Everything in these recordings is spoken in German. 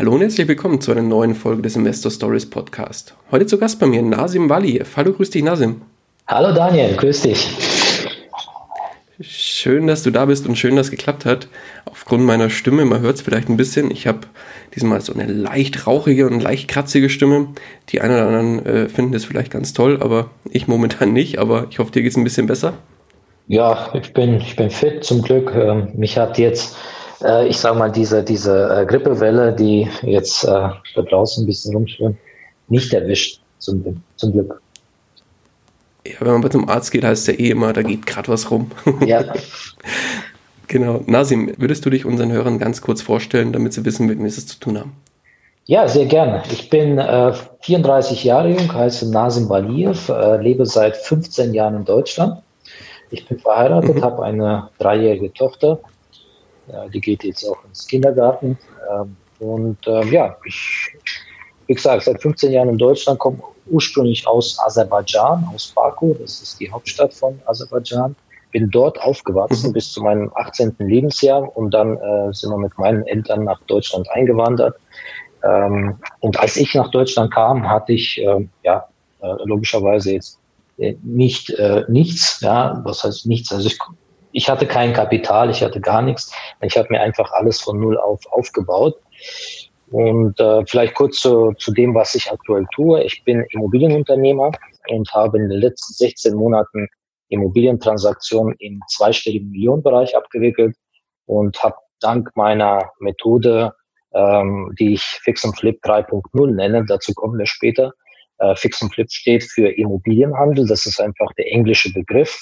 Hallo und herzlich willkommen zu einer neuen Folge des Investor Stories Podcast. Heute zu Gast bei mir Nasim Waliev. Hallo, grüß dich, Nasim. Hallo Daniel, grüß dich. Schön, dass du da bist und schön, dass es geklappt hat. Aufgrund meiner Stimme, man hört es vielleicht ein bisschen, ich habe diesmal so eine leicht rauchige und leicht kratzige Stimme. Die einen oder anderen äh, finden das vielleicht ganz toll, aber ich momentan nicht. Aber ich hoffe, dir geht es ein bisschen besser. Ja, ich bin, ich bin fit zum Glück. Ähm, mich hat jetzt äh, ich sage mal, diese, diese äh, Grippewelle, die jetzt äh, da draußen ein bisschen rumschwimmt, nicht erwischt, zum, zum Glück. Ja, wenn man zum Arzt geht, heißt es ja eh immer, da geht gerade was rum. Ja. genau. Nasim, würdest du dich unseren Hörern ganz kurz vorstellen, damit sie wissen, mit wem sie es zu tun haben? Ja, sehr gerne. Ich bin äh, 34 Jahre jung, heiße Nasim Baliev, äh, lebe seit 15 Jahren in Deutschland. Ich bin verheiratet, mhm. habe eine dreijährige Tochter die geht jetzt auch ins Kindergarten. Ähm, und ähm, ja, ich, wie gesagt, seit 15 Jahren in Deutschland, komme ursprünglich aus Aserbaidschan, aus Baku, das ist die Hauptstadt von Aserbaidschan. Bin dort aufgewachsen mhm. bis zu meinem 18. Lebensjahr und dann äh, sind wir mit meinen Eltern nach Deutschland eingewandert. Ähm, und als ich nach Deutschland kam, hatte ich äh, ja logischerweise jetzt äh, nicht äh, nichts, ja, was heißt nichts? Also ich ich hatte kein Kapital, ich hatte gar nichts. Ich habe mir einfach alles von null auf aufgebaut. Und äh, vielleicht kurz zu, zu dem, was ich aktuell tue. Ich bin Immobilienunternehmer und habe in den letzten 16 Monaten Immobilientransaktionen im zweistelligen Millionenbereich abgewickelt und habe dank meiner Methode, ähm, die ich Fix und Flip 3.0 nenne, dazu kommen wir später. Äh, Fix und Flip steht für Immobilienhandel, das ist einfach der englische Begriff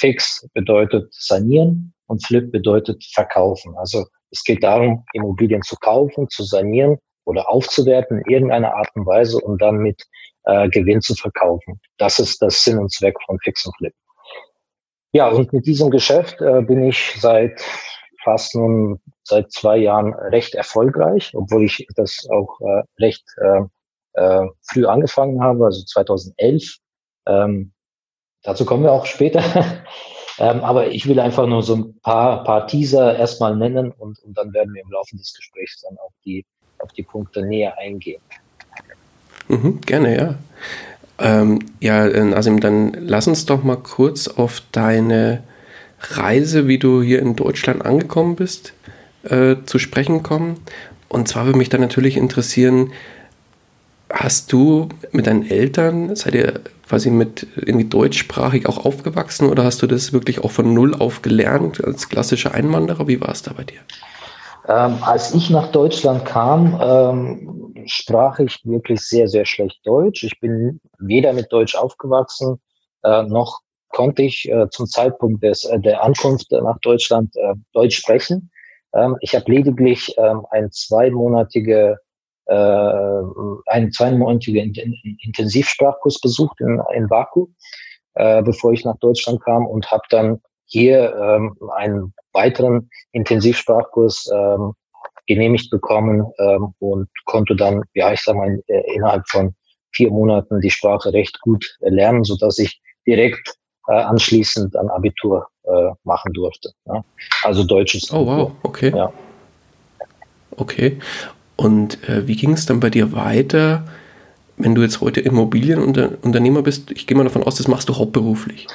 Fix bedeutet sanieren und Flip bedeutet verkaufen. Also es geht darum, Immobilien zu kaufen, zu sanieren oder aufzuwerten in irgendeiner Art und Weise und dann mit äh, Gewinn zu verkaufen. Das ist das Sinn und Zweck von Fix und Flip. Ja, und mit diesem Geschäft äh, bin ich seit fast nun seit zwei Jahren recht erfolgreich, obwohl ich das auch äh, recht äh, äh, früh angefangen habe, also 2011. Ähm, Dazu kommen wir auch später. ähm, aber ich will einfach nur so ein paar, paar Teaser erstmal nennen und, und dann werden wir im Laufe des Gesprächs dann auf die, auf die Punkte näher eingehen. Mhm, gerne, ja. Ähm, ja, Nasim, dann lass uns doch mal kurz auf deine Reise, wie du hier in Deutschland angekommen bist, äh, zu sprechen kommen. Und zwar würde mich dann natürlich interessieren, hast du mit deinen Eltern, seid ihr quasi mit irgendwie deutschsprachig auch aufgewachsen oder hast du das wirklich auch von null auf gelernt als klassischer Einwanderer? Wie war es da bei dir? Ähm, als ich nach Deutschland kam, ähm, sprach ich wirklich sehr, sehr schlecht Deutsch. Ich bin weder mit Deutsch aufgewachsen, äh, noch konnte ich äh, zum Zeitpunkt des, äh, der Ankunft nach Deutschland äh, Deutsch sprechen. Ähm, ich habe lediglich ähm, eine zweimonatige äh, einen zweimonatigen Intensivsprachkurs besucht in, in Baku, äh, bevor ich nach Deutschland kam und habe dann hier ähm, einen weiteren Intensivsprachkurs ähm, genehmigt bekommen ähm, und konnte dann, ja, ich sag mal, äh, innerhalb von vier Monaten die Sprache recht gut lernen, so dass ich direkt äh, anschließend ein Abitur äh, machen durfte. Ja. Also deutsches. Oh wow, okay. Ja. Okay. Und äh, wie ging es dann bei dir weiter, wenn du jetzt heute Immobilienunternehmer bist? Ich gehe mal davon aus, das machst du hauptberuflich.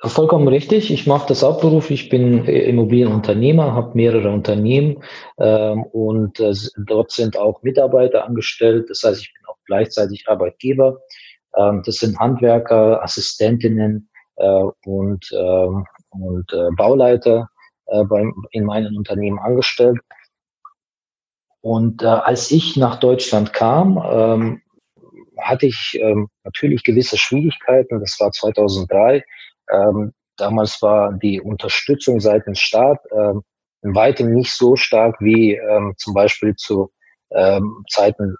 Vollkommen richtig. Ich mache das hauptberuflich. Ich bin äh, Immobilienunternehmer, habe mehrere Unternehmen ähm, und äh, dort sind auch Mitarbeiter angestellt. Das heißt, ich bin auch gleichzeitig Arbeitgeber. Ähm, das sind Handwerker, Assistentinnen äh, und, ähm, und äh, Bauleiter äh, beim, in meinen Unternehmen angestellt. Und äh, als ich nach Deutschland kam, ähm, hatte ich ähm, natürlich gewisse Schwierigkeiten. Das war 2003. Ähm, damals war die Unterstützung seitens Staat ähm, in weitem nicht so stark wie ähm, zum Beispiel zu ähm, Zeiten,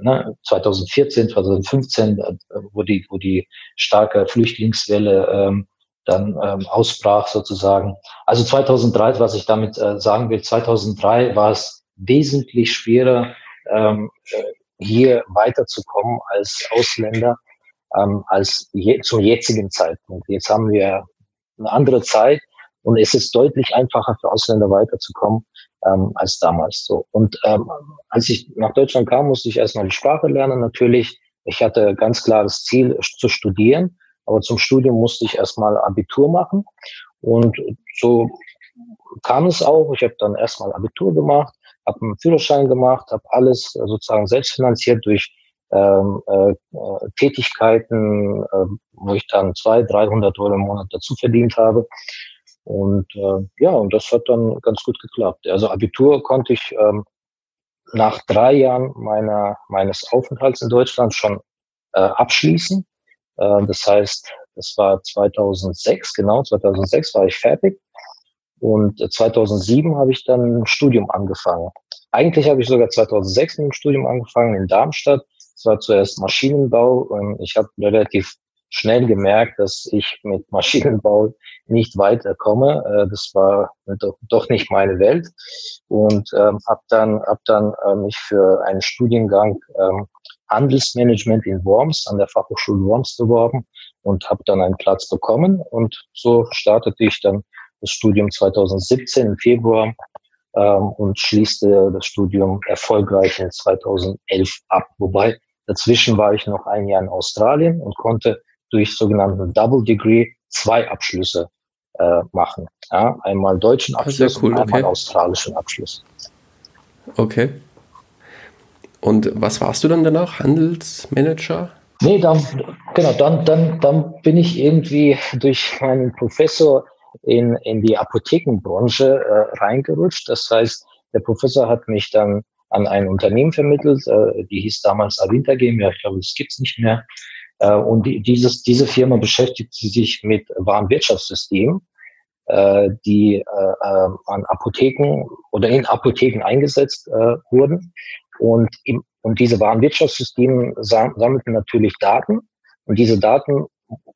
ne, 2014, 2015, äh, wo die, wo die starke Flüchtlingswelle ähm, dann ähm, ausbrach sozusagen. Also 2003, was ich damit äh, sagen will, 2003 war es wesentlich schwerer, ähm, äh, hier weiterzukommen als Ausländer ähm, als je, zum jetzigen Zeitpunkt. Jetzt haben wir eine andere Zeit und es ist deutlich einfacher für Ausländer weiterzukommen ähm, als damals so. Und ähm, als ich nach Deutschland kam, musste ich erstmal die Sprache lernen. Natürlich, ich hatte ganz klares Ziel zu studieren, aber zum Studium musste ich erstmal Abitur machen. Und so kam es auch. Ich habe dann erstmal Abitur gemacht, habe einen Führerschein gemacht, habe alles sozusagen selbst finanziert durch ähm, äh, Tätigkeiten, äh, wo ich dann zwei, 300 Euro im Monat dazu verdient habe. Und äh, ja, und das hat dann ganz gut geklappt. Also Abitur konnte ich ähm, nach drei Jahren meiner, meines Aufenthalts in Deutschland schon äh, abschließen. Äh, das heißt, das war 2006, genau, 2006 war ich fertig. Und 2007 habe ich dann ein Studium angefangen. Eigentlich habe ich sogar 2006 mit dem Studium angefangen in Darmstadt. Es war zuerst Maschinenbau und ich habe relativ schnell gemerkt, dass ich mit Maschinenbau nicht weiterkomme. Äh, das war doch, nicht meine Welt und ähm, habe dann, hab dann äh, mich für einen Studiengang ähm, Handelsmanagement in Worms an der Fachhochschule Worms beworben und habe dann einen Platz bekommen und so startete ich dann das Studium 2017 im Februar ähm, und schließte das Studium erfolgreich in 2011 ab. Wobei Dazwischen war ich noch ein Jahr in Australien und konnte durch sogenannten Double Degree zwei Abschlüsse äh, machen. Ja, einmal deutschen ah, Abschluss cool, und einmal okay. australischen Abschluss. Okay. Und was warst du dann danach? Handelsmanager? Nee, dann, genau, dann, dann, dann bin ich irgendwie durch meinen Professor in, in die Apothekenbranche äh, reingerutscht. Das heißt, der Professor hat mich dann an ein Unternehmen vermittelt, äh, die hieß damals Avinta GmbH, ich glaube, das gibt's nicht mehr. Äh, und die, dieses, diese Firma beschäftigt sich mit Warenwirtschaftssystemen, äh, die äh, äh, an Apotheken oder in Apotheken eingesetzt äh, wurden. Und, im, und diese Warenwirtschaftssysteme sammelten natürlich Daten und diese Daten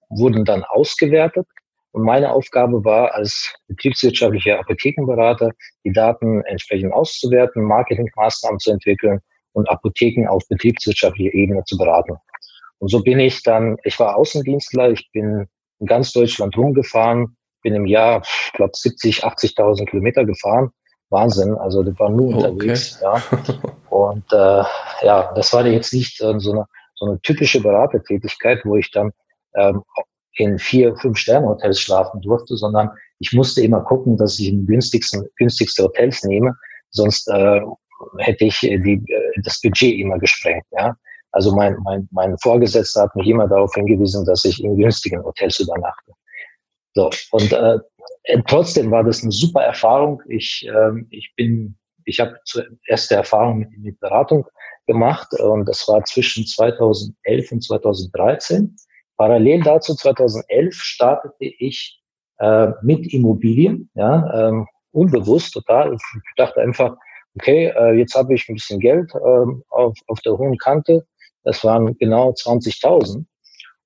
wurden dann ausgewertet und meine Aufgabe war, als betriebswirtschaftlicher Apothekenberater, die Daten entsprechend auszuwerten, Marketingmaßnahmen zu entwickeln und Apotheken auf betriebswirtschaftlicher Ebene zu beraten. Und so bin ich dann, ich war Außendienstler, ich bin in ganz Deutschland rumgefahren, bin im Jahr, ich glaube, 70, 80.000 Kilometer gefahren. Wahnsinn, also das war nur unterwegs. Okay. Ja. Und äh, ja, das war jetzt nicht äh, so, eine, so eine typische Beratertätigkeit, wo ich dann ähm, in vier, fünf Sterne-Hotels schlafen durfte, sondern ich musste immer gucken, dass ich die günstigsten, günstigste Hotels nehme, sonst äh, hätte ich die, äh, das Budget immer gesprengt. Ja? Also mein, mein, mein Vorgesetzter hat mich immer darauf hingewiesen, dass ich in günstigen Hotels übernachte. So, und äh, trotzdem war das eine super Erfahrung. Ich, äh, ich bin, ich habe zuerst die Erfahrung mit, mit Beratung gemacht und das war zwischen 2011 und 2013. Parallel dazu 2011 startete ich äh, mit Immobilien, ja, ähm, unbewusst total. Ich dachte einfach, okay, äh, jetzt habe ich ein bisschen Geld äh, auf, auf der hohen Kante. Das waren genau 20.000.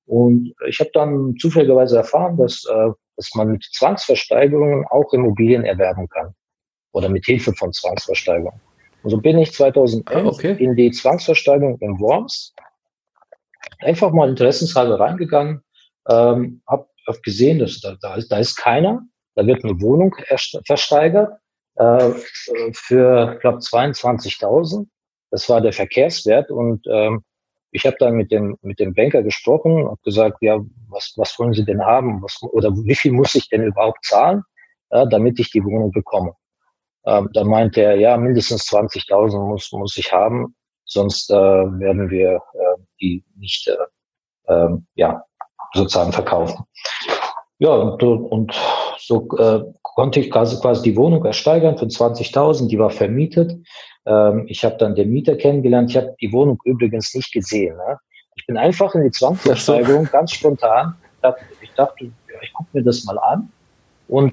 Und ich habe dann zufälligerweise erfahren, dass, äh, dass man mit Zwangsversteigerungen auch Immobilien erwerben kann. Oder mit Hilfe von Zwangsversteigerungen. Und so bin ich 2011 ah, okay. in die Zwangsversteigerung in Worms einfach mal interessenshalber reingegangen, ähm, habe hab gesehen, dass da, da, ist, da ist keiner, da wird eine Wohnung versteigert äh, für, ich glaube, 22.000. Das war der Verkehrswert und ähm, ich habe dann mit dem mit dem Banker gesprochen und gesagt, ja, was was wollen Sie denn haben? Was, oder wie viel muss ich denn überhaupt zahlen, ja, damit ich die Wohnung bekomme? Ähm, dann meinte er, ja, mindestens 20.000 muss muss ich haben sonst äh, werden wir äh, die nicht äh, äh, ja, sozusagen verkaufen. Ja, und, und so äh, konnte ich quasi, quasi die Wohnung ersteigern für 20.000, die war vermietet. Ähm, ich habe dann den Mieter kennengelernt. Ich habe die Wohnung übrigens nicht gesehen. Ne? Ich bin einfach in die Zwangsversteigerung, so. ganz spontan. Ich dachte, ich gucke mir das mal an und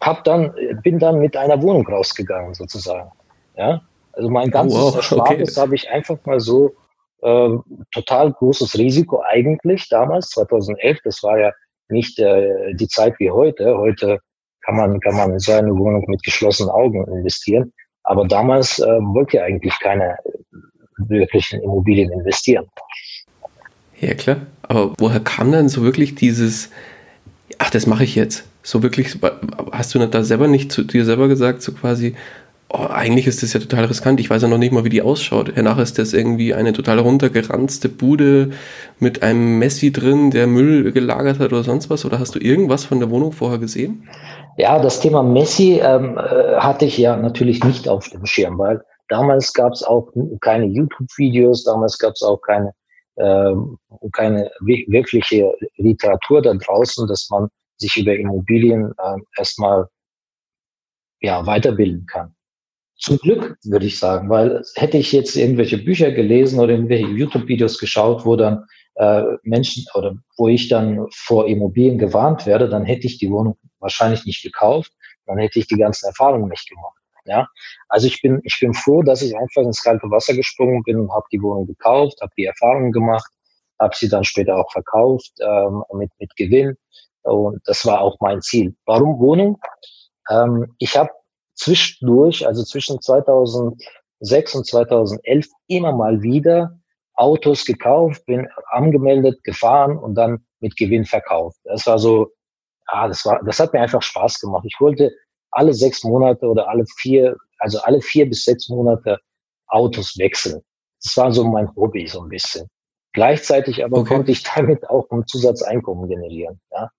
hab dann, bin dann mit einer Wohnung rausgegangen sozusagen. Ja, Also mein ganzes oh, wow. Erspartes okay. habe ich einfach mal so äh, total großes Risiko eigentlich damals, 2011. Das war ja nicht äh, die Zeit wie heute. Heute kann man, kann man in so eine Wohnung mit geschlossenen Augen investieren. Aber damals äh, wollte ja eigentlich keiner wirklich in Immobilien investieren. Ja, klar. Aber woher kam dann so wirklich dieses, ach, das mache ich jetzt? So wirklich, hast du da selber nicht zu dir selber gesagt, so quasi, oh, eigentlich ist das ja total riskant. Ich weiß ja noch nicht mal, wie die ausschaut. Danach ist das irgendwie eine total runtergeranzte Bude mit einem Messi drin, der Müll gelagert hat oder sonst was. Oder hast du irgendwas von der Wohnung vorher gesehen? Ja, das Thema Messi ähm, äh, hatte ich ja natürlich nicht auf dem Schirm, weil damals gab es auch keine YouTube-Videos, damals gab es auch keine, äh, keine wirkliche Literatur da draußen, dass man sich über Immobilien äh, erstmal ja, weiterbilden kann. Zum Glück, würde ich sagen, weil hätte ich jetzt irgendwelche Bücher gelesen oder irgendwelche YouTube-Videos geschaut, wo dann äh, Menschen oder wo ich dann vor Immobilien gewarnt werde, dann hätte ich die Wohnung wahrscheinlich nicht gekauft, dann hätte ich die ganzen Erfahrungen nicht gemacht. Ja, also ich bin ich bin froh, dass ich einfach ins kalte Wasser gesprungen bin und habe die Wohnung gekauft, habe die Erfahrungen gemacht, habe sie dann später auch verkauft ähm, mit mit Gewinn und das war auch mein Ziel. Warum Wohnung? Ähm, ich habe zwischendurch, also zwischen 2006 und 2011 immer mal wieder Autos gekauft, bin angemeldet, gefahren und dann mit Gewinn verkauft. Das war so, ah, das war, das hat mir einfach Spaß gemacht. Ich wollte alle sechs Monate oder alle vier, also alle vier bis sechs Monate Autos wechseln. Das war so mein Hobby so ein bisschen. Gleichzeitig aber okay. konnte ich damit auch ein Zusatzeinkommen generieren. Ja.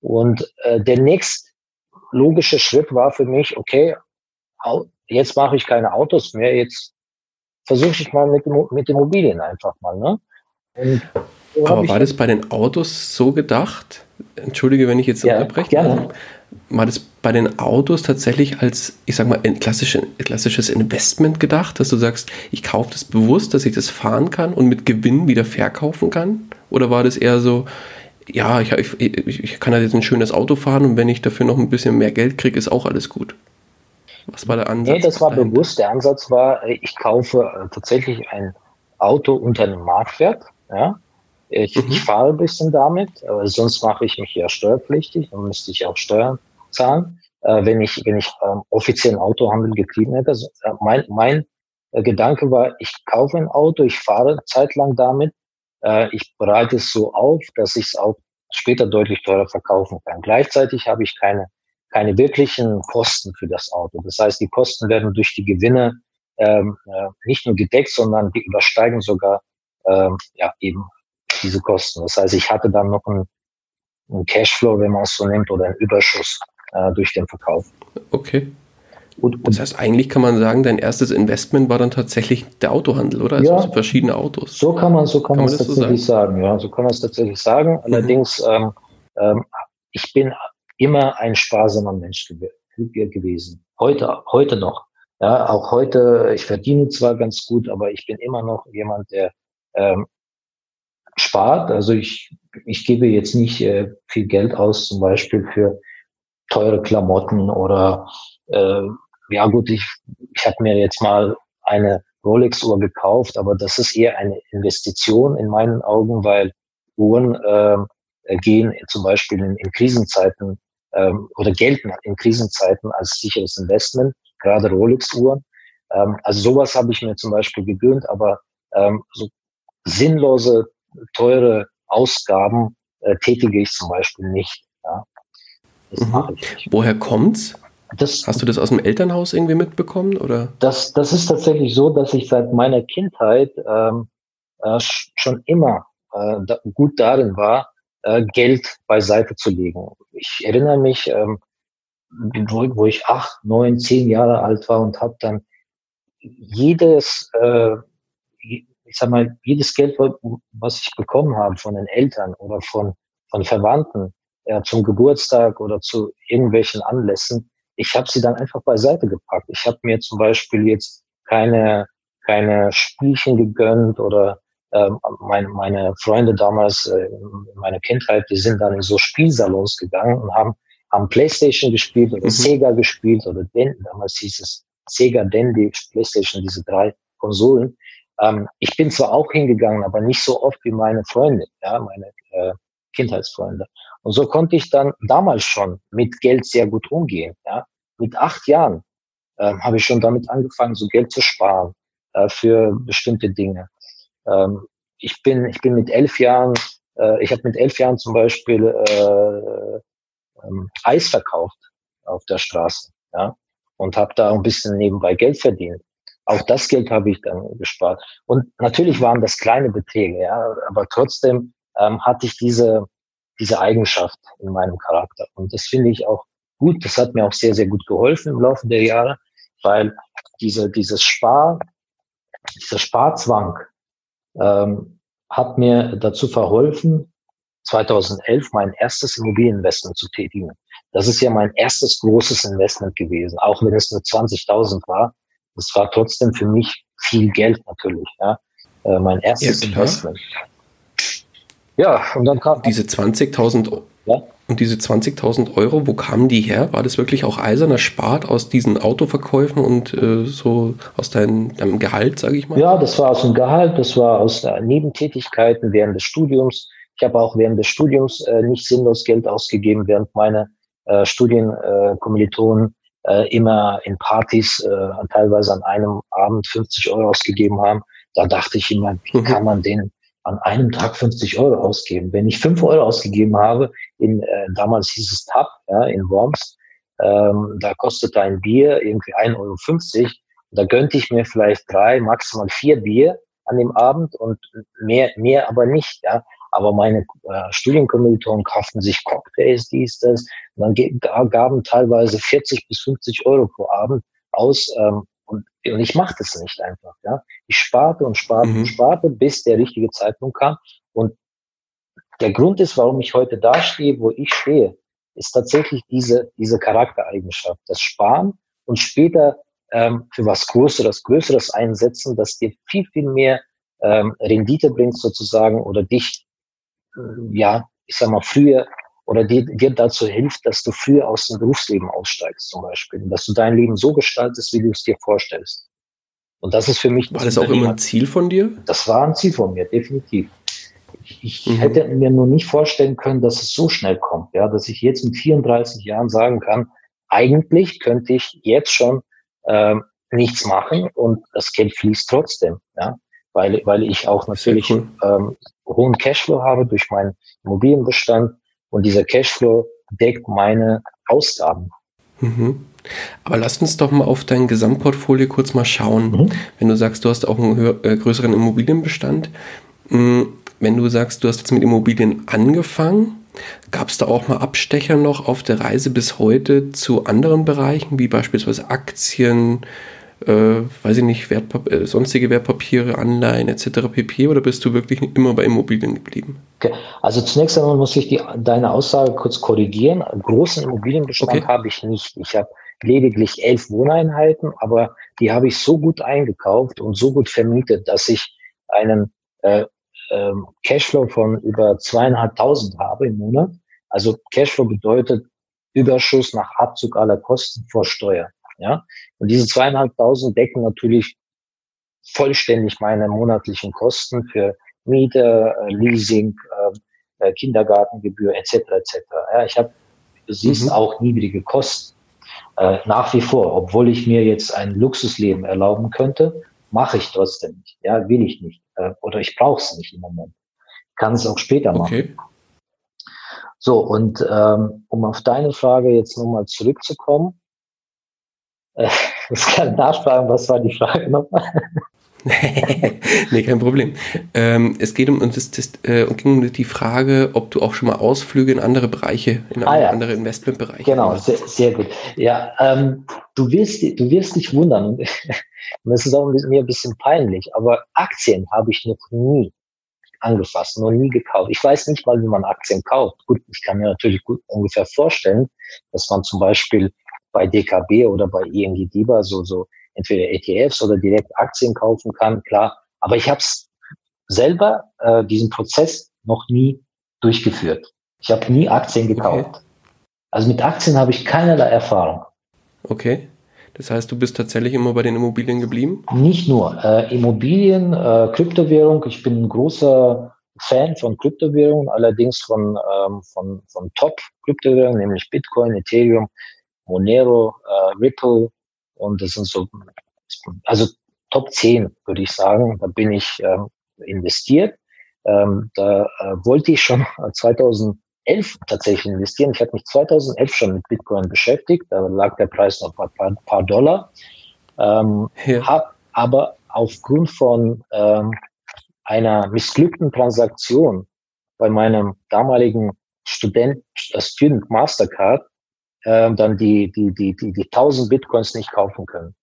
Und äh, der nächste logische Schritt war für mich, okay, jetzt mache ich keine Autos mehr, jetzt versuche ich mal mit, mit Immobilien einfach mal. Ne? So Aber war das bei den Autos so gedacht? Entschuldige, wenn ich jetzt ja, unterbreche. Gerne. War das bei den Autos tatsächlich als, ich sag mal, ein klassisches Investment gedacht, dass du sagst, ich kaufe das bewusst, dass ich das fahren kann und mit Gewinn wieder verkaufen kann? Oder war das eher so, ja, ich, ich, ich kann halt jetzt ein schönes Auto fahren und wenn ich dafür noch ein bisschen mehr Geld kriege, ist auch alles gut? Was war der Ansatz? Nee, das war dahinter? bewusst. Der Ansatz war, ich kaufe äh, tatsächlich ein Auto unter einem Marktwert. Ja? Ich, mhm. ich fahre ein bisschen damit, aber sonst mache ich mich ja steuerpflichtig und müsste ich auch Steuern zahlen, äh, wenn ich, wenn ich ähm, offiziellen Autohandel getrieben hätte. Also, äh, mein mein äh, Gedanke war, ich kaufe ein Auto, ich fahre zeitlang damit, äh, ich bereite es so auf, dass ich es auch später deutlich teurer verkaufen kann. Gleichzeitig habe ich keine keine wirklichen Kosten für das Auto. Das heißt, die Kosten werden durch die Gewinne ähm, äh, nicht nur gedeckt, sondern die übersteigen sogar ähm, ja eben diese Kosten. Das heißt, ich hatte dann noch einen, einen Cashflow, wenn man es so nimmt, oder einen Überschuss äh, durch den Verkauf. Okay. Und, und, das heißt, eigentlich kann man sagen, dein erstes Investment war dann tatsächlich der Autohandel, oder? Also ja, so verschiedene Autos. So kann man, so kann, kann man es tatsächlich so sagen? sagen? Ja, so kann man es tatsächlich sagen. Mhm. Allerdings, mhm. ähm, ähm, ich bin immer ein sparsamer Mensch gewesen. Heute, heute noch. Ja, auch heute, ich verdiene zwar ganz gut, aber ich bin immer noch jemand, der ähm, spart. Also ich, ich gebe jetzt nicht äh, viel Geld aus, zum Beispiel für teure Klamotten oder äh, ja gut, ich, ich habe mir jetzt mal eine Rolex-Uhr gekauft, aber das ist eher eine Investition in meinen Augen, weil Uhren äh, gehen zum Beispiel in, in Krisenzeiten ähm, oder gelten in Krisenzeiten als sicheres Investment, gerade Rolex-Uhren. Ähm, also sowas habe ich mir zum Beispiel gegönnt, aber ähm, so sinnlose, teure Ausgaben äh, tätige ich zum Beispiel nicht. Ja. Das mhm. mache ich nicht. Woher kommt's? Das, Hast du das aus dem Elternhaus irgendwie mitbekommen? Oder? Das, das ist tatsächlich so, dass ich seit meiner Kindheit ähm, äh, schon immer äh, da, gut darin war, äh, Geld beiseite zu legen. Ich erinnere mich, ähm, wo, wo ich acht, neun, zehn Jahre alt war und habe dann jedes, äh, ich sag mal, jedes Geld, was ich bekommen habe von den Eltern oder von, von Verwandten ja, zum Geburtstag oder zu irgendwelchen Anlässen, ich habe sie dann einfach beiseite gepackt. Ich habe mir zum Beispiel jetzt keine, keine Spielchen gegönnt oder ähm, meine, meine Freunde damals äh, in meiner Kindheit, die sind dann in so Spielsalons gegangen und haben, haben Playstation gespielt oder mhm. Sega gespielt oder den, damals hieß es Sega, Dendy, PlayStation, diese drei Konsolen. Ähm, ich bin zwar auch hingegangen, aber nicht so oft wie meine Freunde, ja, meine äh, Kindheitsfreunde. Und so konnte ich dann damals schon mit Geld sehr gut umgehen. Ja. Mit acht Jahren ähm, habe ich schon damit angefangen, so Geld zu sparen äh, für bestimmte Dinge. Ähm, ich bin, ich bin mit elf Jahren, äh, ich habe mit elf Jahren zum Beispiel äh, ähm, Eis verkauft auf der Straße, ja, und habe da ein bisschen nebenbei Geld verdient. Auch das Geld habe ich dann gespart. Und natürlich waren das kleine Beträge, ja, aber trotzdem ähm, hatte ich diese, diese Eigenschaft in meinem Charakter. Und das finde ich auch gut. Das hat mir auch sehr, sehr gut geholfen im Laufe der Jahre, weil diese, dieses Spar, dieser Sparzwang ähm, hat mir dazu verholfen, 2011 mein erstes Immobilieninvestment zu tätigen. Das ist ja mein erstes großes Investment gewesen, auch wenn es nur 20.000 war. Das war trotzdem für mich viel Geld natürlich. Ja. Äh, mein erstes ja, Investment. Ja, und dann kam diese 20.000 ja? Und diese 20.000 Euro, wo kamen die her? War das wirklich auch eiserner Spart aus diesen Autoverkäufen und äh, so aus dein, deinem Gehalt, sage ich mal? Ja, das war aus dem Gehalt, das war aus äh, Nebentätigkeiten während des Studiums. Ich habe auch während des Studiums äh, nicht sinnlos Geld ausgegeben, während meine äh, Studienkommilitonen äh, immer in Partys äh, teilweise an einem Abend 50 Euro ausgegeben haben. Da dachte ich immer, wie mhm. kann man den an einem Tag 50 Euro ausgeben. Wenn ich 5 Euro ausgegeben habe, in, äh, damals hieß es Tab, ja, in Worms, ähm, da kostete ein Bier irgendwie 1,50 Euro. Da gönnte ich mir vielleicht drei, maximal vier Bier an dem Abend und mehr, mehr aber nicht, ja. Aber meine äh, Studienkommilitonen kauften sich Cocktails, dies, das. Und dann gaben teilweise 40 bis 50 Euro pro Abend aus, ähm, und, und ich mache das nicht einfach. Ja? Ich sparte und sparte mhm. und sparte, bis der richtige Zeitpunkt kam. Und der Grund ist, warum ich heute da stehe, wo ich stehe, ist tatsächlich diese, diese Charaktereigenschaft, das Sparen und später ähm, für was Größeres, Größeres einsetzen, das dir viel, viel mehr ähm, Rendite bringt sozusagen oder dich, äh, ja, ich sag mal, früher oder dir, dir dazu hilft, dass du früher aus dem Berufsleben aussteigst zum Beispiel. Und dass du dein Leben so gestaltest, wie du es dir vorstellst. Und das ist für mich... War das auch immer ein Ziel von dir? Das war ein Ziel von mir, definitiv. Ich, ich mhm. hätte mir nur nicht vorstellen können, dass es so schnell kommt, ja, dass ich jetzt mit 34 Jahren sagen kann, eigentlich könnte ich jetzt schon ähm, nichts machen und das Geld fließt trotzdem, ja, weil, weil ich auch natürlich cool. ähm, hohen Cashflow habe durch meinen Immobilienbestand und dieser Cashflow deckt meine Ausgaben. Mhm. Aber lass uns doch mal auf dein Gesamtportfolio kurz mal schauen. Mhm. Wenn du sagst, du hast auch einen höher, äh, größeren Immobilienbestand, mh, hm, wenn du sagst, du hast jetzt mit Immobilien angefangen, gab es da auch mal Abstecher noch auf der Reise bis heute zu anderen Bereichen, wie beispielsweise Aktien, äh, weiß ich nicht, Wertpap äh, sonstige Wertpapiere, Anleihen etc. pp. Oder bist du wirklich immer bei Immobilien geblieben? Okay. Also zunächst einmal muss ich die, deine Aussage kurz korrigieren. Einen großen Immobilienbestand okay. habe ich nicht. Ich habe lediglich elf Wohneinheiten, aber die habe ich so gut eingekauft und so gut vermietet, dass ich einen äh, äh, Cashflow von über zweieinhalbtausend habe im Monat. Also Cashflow bedeutet Überschuss nach Abzug aller Kosten vor Steuer. Ja, und diese zweieinhalbtausend decken natürlich vollständig meine monatlichen Kosten für Miete, äh, Leasing, äh, äh, Kindergartengebühr etc. etc. Ja, ich habe, du siehst mhm. auch niedrige Kosten äh, nach wie vor, obwohl ich mir jetzt ein Luxusleben erlauben könnte, mache ich trotzdem nicht. Ja, will ich nicht äh, oder ich brauche es nicht im Moment. Kann es auch später machen. Okay. So und ähm, um auf deine Frage jetzt nochmal zurückzukommen, äh, ich kann nachfragen, was war die Frage nochmal? nee, kein Problem. Ähm, es geht um, das, das, äh, um die Frage, ob du auch schon mal Ausflüge in andere Bereiche, in ah, ja. andere Investmentbereiche Genau, sehr, sehr, gut. Ja, ähm, du, wirst, du wirst dich wundern, und das ist auch mir ein bisschen peinlich, aber Aktien habe ich noch nie angefasst, noch nie gekauft. Ich weiß nicht mal, wie man Aktien kauft. Gut, ich kann mir natürlich gut ungefähr vorstellen, dass man zum Beispiel bei DKB oder bei ING DIBA so, so entweder ETFs oder direkt Aktien kaufen kann, klar. Aber ich habe es selber äh, diesen Prozess noch nie durchgeführt. Ich habe nie Aktien gekauft. Okay. Also mit Aktien habe ich keinerlei Erfahrung. Okay. Das heißt, du bist tatsächlich immer bei den Immobilien geblieben? Nicht nur. Äh, Immobilien, äh, Kryptowährung. Ich bin ein großer Fan von Kryptowährungen, allerdings von, ähm, von, von Top-Kryptowährungen, nämlich Bitcoin, Ethereum, Monero, äh, Ripple. Und das sind so, also Top 10, würde ich sagen. Da bin ich ähm, investiert. Ähm, da äh, wollte ich schon 2011 tatsächlich investieren. Ich hatte mich 2011 schon mit Bitcoin beschäftigt. Da lag der Preis noch ein paar, paar Dollar. Ähm, ja. Hab aber aufgrund von ähm, einer missglückten Transaktion bei meinem damaligen Student, äh, Student Mastercard, äh, dann die, die, die, die, die 1000 Bitcoins nicht kaufen können.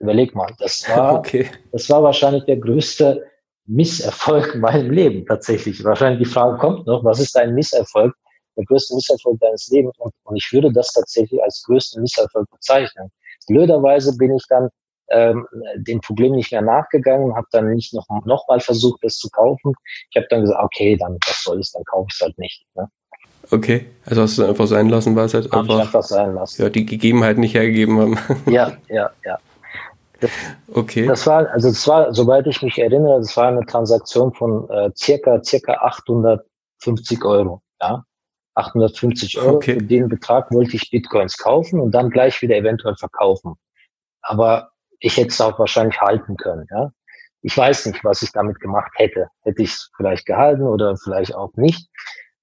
Überleg mal, das war, okay. das war wahrscheinlich der größte Misserfolg in meinem Leben tatsächlich. Wahrscheinlich die Frage kommt noch, was ist dein Misserfolg? Der größte Misserfolg deines Lebens. Und, und ich würde das tatsächlich als größten Misserfolg bezeichnen. Blöderweise bin ich dann ähm, dem Problem nicht mehr nachgegangen, habe dann nicht noch, noch mal versucht, das zu kaufen. Ich habe dann gesagt, okay, dann was soll es, dann kaufe ich es halt nicht. Ne? Okay, also hast du es einfach sein lassen, war es halt einfach, einfach sein lassen. Ja, die Gegebenheiten nicht hergegeben haben. Ja, ja, ja. Das, okay. Das war, also das war, soweit ich mich erinnere, das war eine Transaktion von äh, circa, circa 850 Euro. Ja, 850 Euro. Okay. Für den Betrag wollte ich Bitcoins kaufen und dann gleich wieder eventuell verkaufen. Aber ich hätte es auch wahrscheinlich halten können. Ja, ich weiß nicht, was ich damit gemacht hätte. Hätte ich es vielleicht gehalten oder vielleicht auch nicht.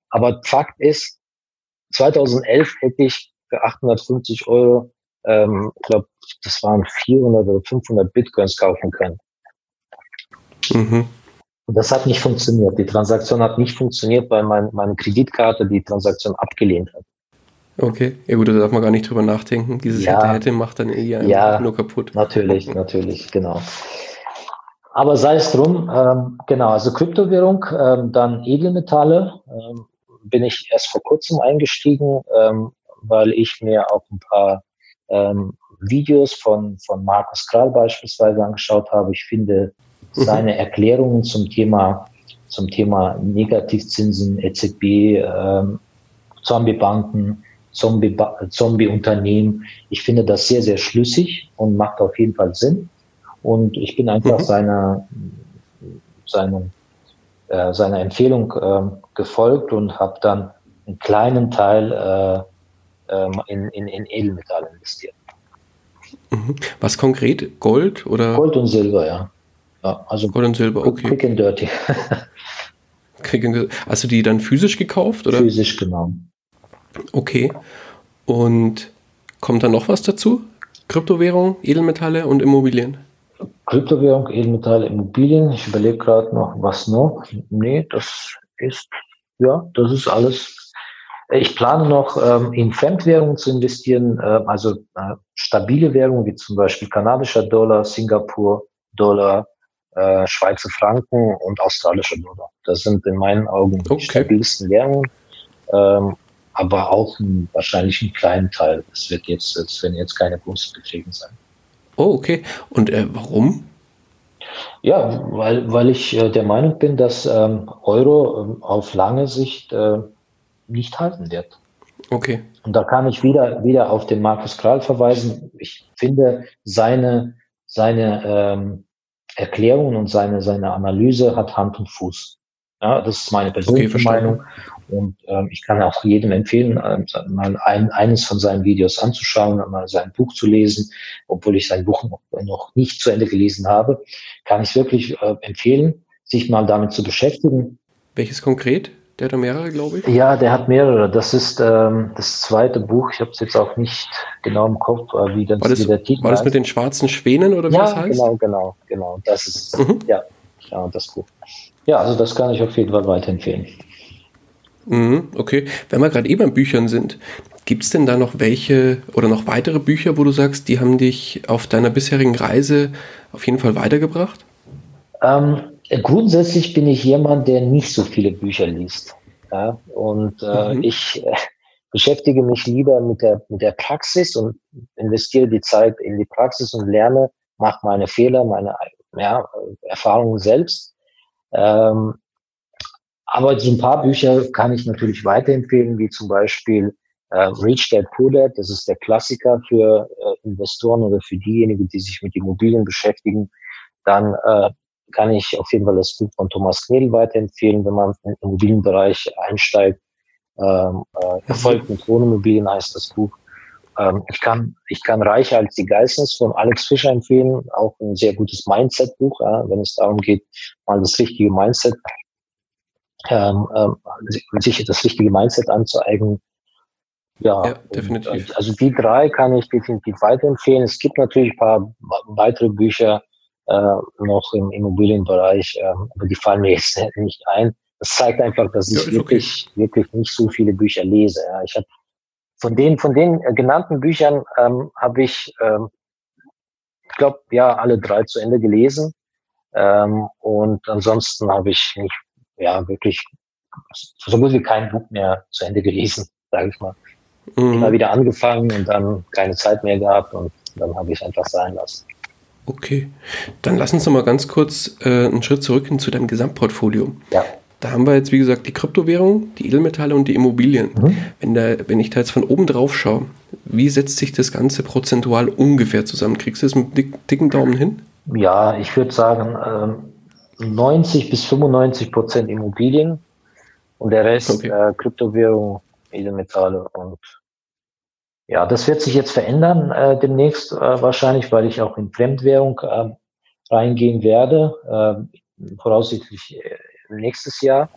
Aber Fakt ist, 2011 hätte ich für 850 Euro ähm, ich glaube, das waren 400 oder 500 Bitcoins kaufen können. Mhm. Und das hat nicht funktioniert. Die Transaktion hat nicht funktioniert, weil mein, meine Kreditkarte die Transaktion abgelehnt hat. Okay, ja gut, da darf man gar nicht drüber nachdenken. Dieses ja, hätte, hätte macht dann eher ja, nur kaputt. Natürlich, natürlich, genau. Aber sei es drum, ähm, genau, also Kryptowährung, ähm, dann Edelmetalle, ähm, bin ich erst vor kurzem eingestiegen, ähm, weil ich mir auch ein paar ähm, Videos von, von Markus Krall beispielsweise angeschaut habe. Ich finde mhm. seine Erklärungen zum Thema, zum Thema Negativzinsen, EZB, ähm, Zombie-Banken, Zombie-Unternehmen. ich finde das sehr, sehr schlüssig und macht auf jeden Fall Sinn. Und ich bin einfach mhm. seiner, seiner, äh, seiner Empfehlung äh, gefolgt und habe dann einen kleinen Teil äh, ähm, in, in, in Edelmetalle investiert. Mhm. Was konkret? Gold oder? Gold und Silber, ja. ja also Gold und Silber, okay. Quick and dirty. Hast du die dann physisch gekauft? Oder? Physisch, genau. Okay. Und kommt da noch was dazu? Kryptowährung, Edelmetalle und Immobilien? Kryptowährung, Edelmetalle, Immobilien. Ich überlege gerade noch, was noch. Nee, das ist, ja, das ist alles ich plane noch ähm, in Fremdwährungen zu investieren, äh, also äh, stabile Währungen wie zum Beispiel kanadischer Dollar, Singapur Dollar, äh, Schweizer Franken und australischer Dollar. Das sind in meinen Augen okay. die stabilsten Währungen, ähm, aber auch ein, wahrscheinlich einen kleinen Teil. Es wird jetzt, es werden jetzt keine großen Beträge sein. Oh, okay. Und äh, warum? Ja, weil, weil ich äh, der Meinung bin, dass ähm, Euro ähm, auf lange Sicht äh, nicht halten wird. Okay. Und da kann ich wieder, wieder auf den Markus Kral verweisen. Ich finde, seine, seine ähm, Erklärung und seine, seine Analyse hat Hand und Fuß. Ja, das ist meine persönliche okay, Meinung. Und ähm, ich kann auch jedem empfehlen, ähm, mal ein, eines von seinen Videos anzuschauen, mal sein Buch zu lesen. Obwohl ich sein Buch noch, noch nicht zu Ende gelesen habe, kann ich wirklich äh, empfehlen, sich mal damit zu beschäftigen. Welches konkret? Der hat da mehrere, glaube ich. Ja, der hat mehrere. Das ist ähm, das zweite Buch. Ich habe es jetzt auch nicht genau im Kopf, wie, das, war das, wie der Titel War das mit den schwarzen Schwänen oder wie ja, das heißt? genau, genau, genau. Das ist, mhm. ja, ja, das Buch. Ja, also das kann ich auf jeden Fall weiterempfehlen. Mhm, okay. Wenn wir gerade eh beim Büchern sind, gibt es denn da noch welche oder noch weitere Bücher, wo du sagst, die haben dich auf deiner bisherigen Reise auf jeden Fall weitergebracht? Ähm, Grundsätzlich bin ich jemand, der nicht so viele Bücher liest. Ja? Und äh, mhm. ich äh, beschäftige mich lieber mit der, mit der Praxis und investiere die Zeit in die Praxis und lerne, mache meine Fehler, meine ja, Erfahrungen selbst. Ähm, aber so ein paar Bücher kann ich natürlich weiterempfehlen, wie zum Beispiel Äh, Rich Dad Poor Dad, das ist der Klassiker für äh, Investoren oder für diejenigen, die sich mit Immobilien beschäftigen. Dann äh, kann ich auf jeden Fall das Buch von Thomas Knedel weiterempfehlen, wenn man im Immobilienbereich einsteigt. Ähm, äh, Erfolg mit Wohnimmobilien heißt das Buch. Ähm, ich kann, ich kann Reicher als die Geistnis von Alex Fischer empfehlen, auch ein sehr gutes Mindset-Buch, ja, wenn es darum geht, mal das richtige Mindset, ähm, ähm, sich das richtige Mindset anzueignen. Ja, ja definitiv. Und, also die drei kann ich definitiv weiterempfehlen. Es gibt natürlich ein paar weitere Bücher äh, noch im Immobilienbereich, äh, aber die fallen mir jetzt nicht ein. Das zeigt einfach, dass ich ja, wirklich, okay. wirklich nicht so viele Bücher lese. Ja. Ich habe von den, von den äh, genannten Büchern ähm, habe ich, ähm, ich glaube, ja, alle drei zu Ende gelesen. Ähm, und ansonsten habe ich nicht, ja, wirklich so gut wie kein Buch mehr zu Ende gelesen, sage ich mal. Mhm. Immer wieder angefangen und dann keine Zeit mehr gehabt und dann habe ich es einfach sein lassen. Okay, dann lass uns noch mal ganz kurz äh, einen Schritt zurück hin zu deinem Gesamtportfolio. Ja. Da haben wir jetzt, wie gesagt, die Kryptowährung, die Edelmetalle und die Immobilien. Mhm. Wenn, da, wenn ich da jetzt von oben drauf schaue, wie setzt sich das Ganze prozentual ungefähr zusammen? Kriegst du das mit dick, dicken Daumen hin? Ja, ich würde sagen, ähm, 90 bis 95 Prozent Immobilien und der Rest okay. äh, Kryptowährung, Edelmetalle und ja, das wird sich jetzt verändern äh, demnächst äh, wahrscheinlich, weil ich auch in Fremdwährung äh, reingehen werde, äh, voraussichtlich nächstes Jahr.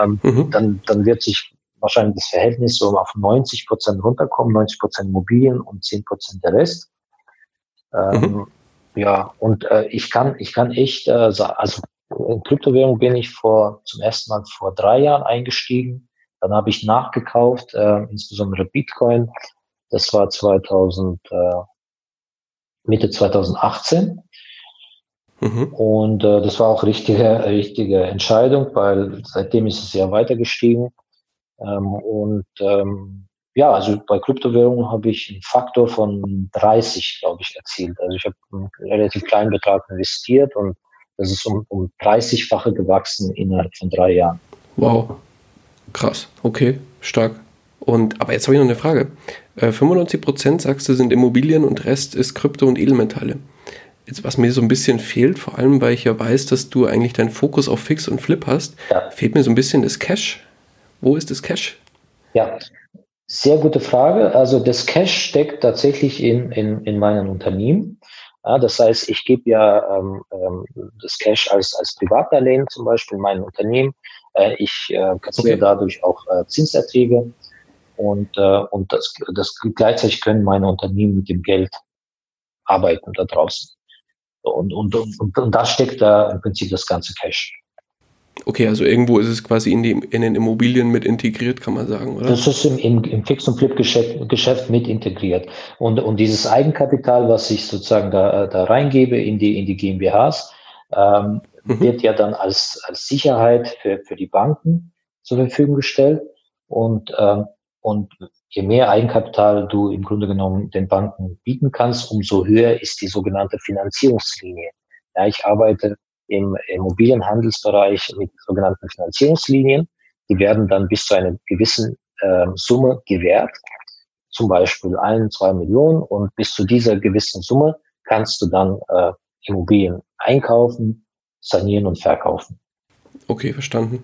Ähm, mhm. dann, dann wird sich wahrscheinlich das Verhältnis so auf 90 Prozent runterkommen, 90 Prozent Immobilien und 10 Prozent der Rest. Ähm, mhm. Ja, und äh, ich kann, ich kann echt, äh, also in Kryptowährung bin ich vor zum ersten Mal vor drei Jahren eingestiegen. Dann habe ich nachgekauft, äh, insbesondere Bitcoin. Das war 2000, äh, Mitte 2018. Mhm. Und äh, das war auch richtige, richtige Entscheidung, weil seitdem ist es ja weiter gestiegen. Ähm, und ähm, ja, also bei Kryptowährungen habe ich einen Faktor von 30, glaube ich, erzielt. Also ich habe einen relativ kleinen Betrag investiert und das ist um, um 30-fache gewachsen innerhalb von drei Jahren. Wow, krass, okay, stark. Und aber jetzt habe ich noch eine Frage. Äh, 95 Prozent sagst du sind Immobilien und Rest ist Krypto und Edelmetalle. Jetzt, was mir so ein bisschen fehlt, vor allem weil ich ja weiß, dass du eigentlich deinen Fokus auf Fix und Flip hast, ja. fehlt mir so ein bisschen das Cash. Wo ist das Cash? Ja, sehr gute Frage. Also das Cash steckt tatsächlich in, in, in meinem Unternehmen. Ja, das heißt, ich gebe ja ähm, ähm, das Cash als, als Privatdarlehen zum Beispiel in meinem Unternehmen. Äh, ich äh, kassiere okay. dadurch auch äh, Zinserträge und, äh, und das, das gleichzeitig können meine Unternehmen mit dem Geld arbeiten da draußen. Und, und, und, und da steckt da im Prinzip das ganze Cash. Okay, also irgendwo ist es quasi in, die, in den Immobilien mit integriert, kann man sagen, oder? Das ist im, im, im Fix- und Flip-Geschäft Geschäft mit integriert. Und, und dieses Eigenkapital, was ich sozusagen da, da reingebe in die, in die GmbHs, ähm, mhm. wird ja dann als, als Sicherheit für, für die Banken zur Verfügung gestellt. Und, ähm, und je mehr Eigenkapital du im Grunde genommen den Banken bieten kannst, umso höher ist die sogenannte Finanzierungslinie. Ja, ich arbeite im Immobilienhandelsbereich mit sogenannten Finanzierungslinien. Die werden dann bis zu einer gewissen äh, Summe gewährt, zum Beispiel ein, zwei Millionen. Und bis zu dieser gewissen Summe kannst du dann äh, Immobilien einkaufen, sanieren und verkaufen. Okay, verstanden.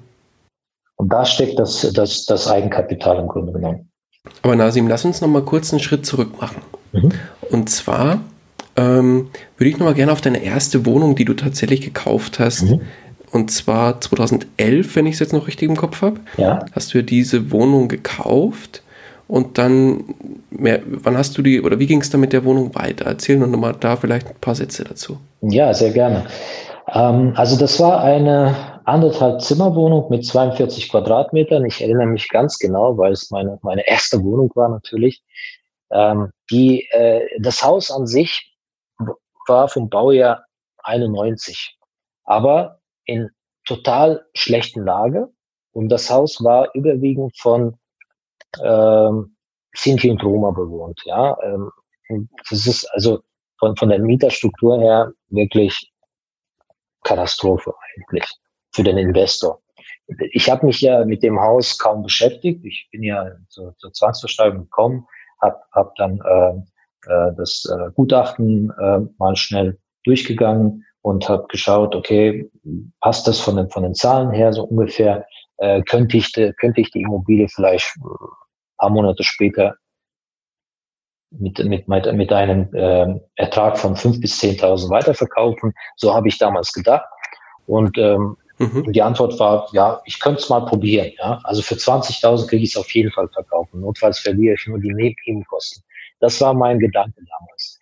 Und da steckt das, das, das Eigenkapital im Grunde genommen. Aber Nasim, lass uns noch mal kurz einen Schritt zurück machen. Mhm. Und zwar ähm, würde ich noch mal gerne auf deine erste Wohnung, die du tatsächlich gekauft hast, mhm. und zwar 2011, wenn ich es jetzt noch richtig im Kopf habe, ja. hast du ja diese Wohnung gekauft und dann, mehr, wann hast du die, oder wie ging es dann mit der Wohnung weiter? Erzähl noch mal da vielleicht ein paar Sätze dazu. Ja, sehr gerne. Ähm, also das war eine anderthalb Zimmerwohnung mit 42 Quadratmetern. Ich erinnere mich ganz genau, weil es meine, meine erste Wohnung war natürlich. Ähm, die, äh, das Haus an sich war vom Baujahr 91, aber in total schlechten Lage. Und das Haus war überwiegend von ähm, Sinti und Roma bewohnt. Ja, ähm, das ist also von, von der Mieterstruktur her wirklich Katastrophe eigentlich für den Investor. ich habe mich ja mit dem Haus kaum beschäftigt. Ich bin ja zur, zur Zwangsversteigerung gekommen, habe hab dann äh, äh, das äh, Gutachten äh, mal schnell durchgegangen und habe geschaut, okay, passt das von den, von den Zahlen her so ungefähr? Äh, könnte, ich de, könnte ich die Immobilie vielleicht ein paar Monate später mit, mit, mit einem äh, Ertrag von 5.000 bis 10.000 weiterverkaufen? So habe ich damals gedacht. Und ähm, Mhm. Die Antwort war, ja, ich könnte es mal probieren. Ja? Also für 20.000 kriege ich es auf jeden Fall verkaufen. Notfalls verliere ich nur die Nebenkosten. Das war mein Gedanke damals.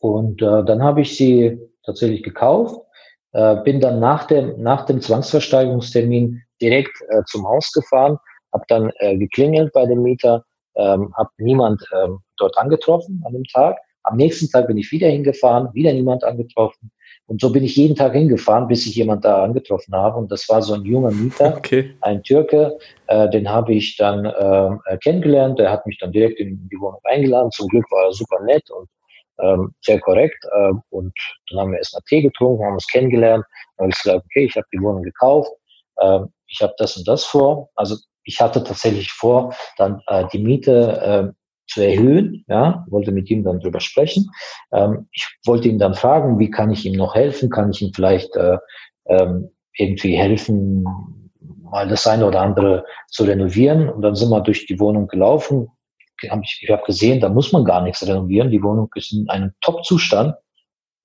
Und äh, dann habe ich sie tatsächlich gekauft, äh, bin dann nach dem, nach dem Zwangsversteigerungstermin direkt äh, zum Haus gefahren, habe dann äh, geklingelt bei dem Mieter, ähm, habe niemand ähm, dort angetroffen an dem Tag. Am nächsten Tag bin ich wieder hingefahren, wieder niemand angetroffen. Und so bin ich jeden Tag hingefahren, bis ich jemand da angetroffen habe. Und das war so ein junger Mieter, okay. ein Türke. Äh, den habe ich dann äh, kennengelernt. Der hat mich dann direkt in die Wohnung eingeladen. Zum Glück war er super nett und ähm, sehr korrekt. Äh, und dann haben wir erst mal Tee getrunken, haben uns kennengelernt. Dann habe ich gesagt, okay, ich habe die Wohnung gekauft. Äh, ich habe das und das vor. Also ich hatte tatsächlich vor, dann äh, die Miete äh, zu erhöhen. Ja, wollte mit ihm dann drüber sprechen. Ähm, ich wollte ihn dann fragen, wie kann ich ihm noch helfen? Kann ich ihm vielleicht äh, ähm, irgendwie helfen, mal das eine oder andere zu renovieren? Und dann sind wir durch die Wohnung gelaufen. Hab ich ich habe gesehen, da muss man gar nichts renovieren. Die Wohnung ist in einem Top-Zustand,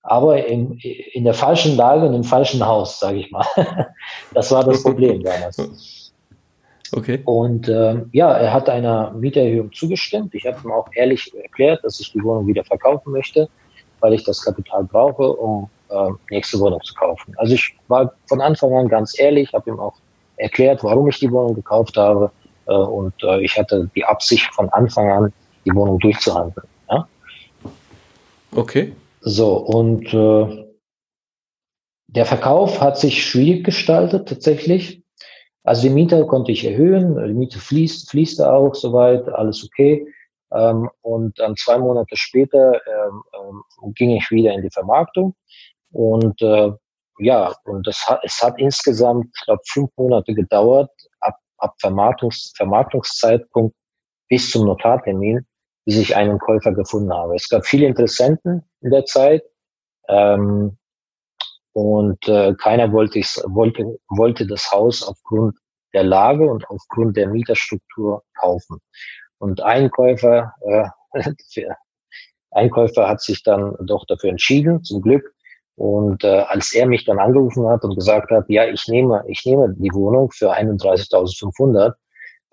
aber in, in der falschen Lage und im falschen Haus, sage ich mal. das war das Problem damals. Okay. Und äh, ja, er hat einer Mieterhöhung zugestimmt. Ich habe ihm auch ehrlich erklärt, dass ich die Wohnung wieder verkaufen möchte, weil ich das Kapital brauche, um äh, nächste Wohnung zu kaufen. Also ich war von Anfang an ganz ehrlich, habe ihm auch erklärt, warum ich die Wohnung gekauft habe. Äh, und äh, ich hatte die Absicht von Anfang an, die Wohnung durchzuhandeln. Ja? Okay. So, und äh, der Verkauf hat sich schwierig gestaltet tatsächlich. Also die Miete konnte ich erhöhen, die Miete fließt, fließte auch soweit, alles okay. Ähm, und dann zwei Monate später ähm, ähm, ging ich wieder in die Vermarktung. Und äh, ja, und das hat, es hat insgesamt, ich glaube, fünf Monate gedauert, ab, ab Vermarktungs, Vermarktungszeitpunkt bis zum Notartermin, bis ich einen Käufer gefunden habe. Es gab viele Interessenten in der Zeit. Ähm, und äh, keiner wollte, wollte, wollte das Haus aufgrund der Lage und aufgrund der Mieterstruktur kaufen. Und ein Käufer, äh, ein Käufer hat sich dann doch dafür entschieden, zum Glück. Und äh, als er mich dann angerufen hat und gesagt hat, ja, ich nehme, ich nehme die Wohnung für 31.500,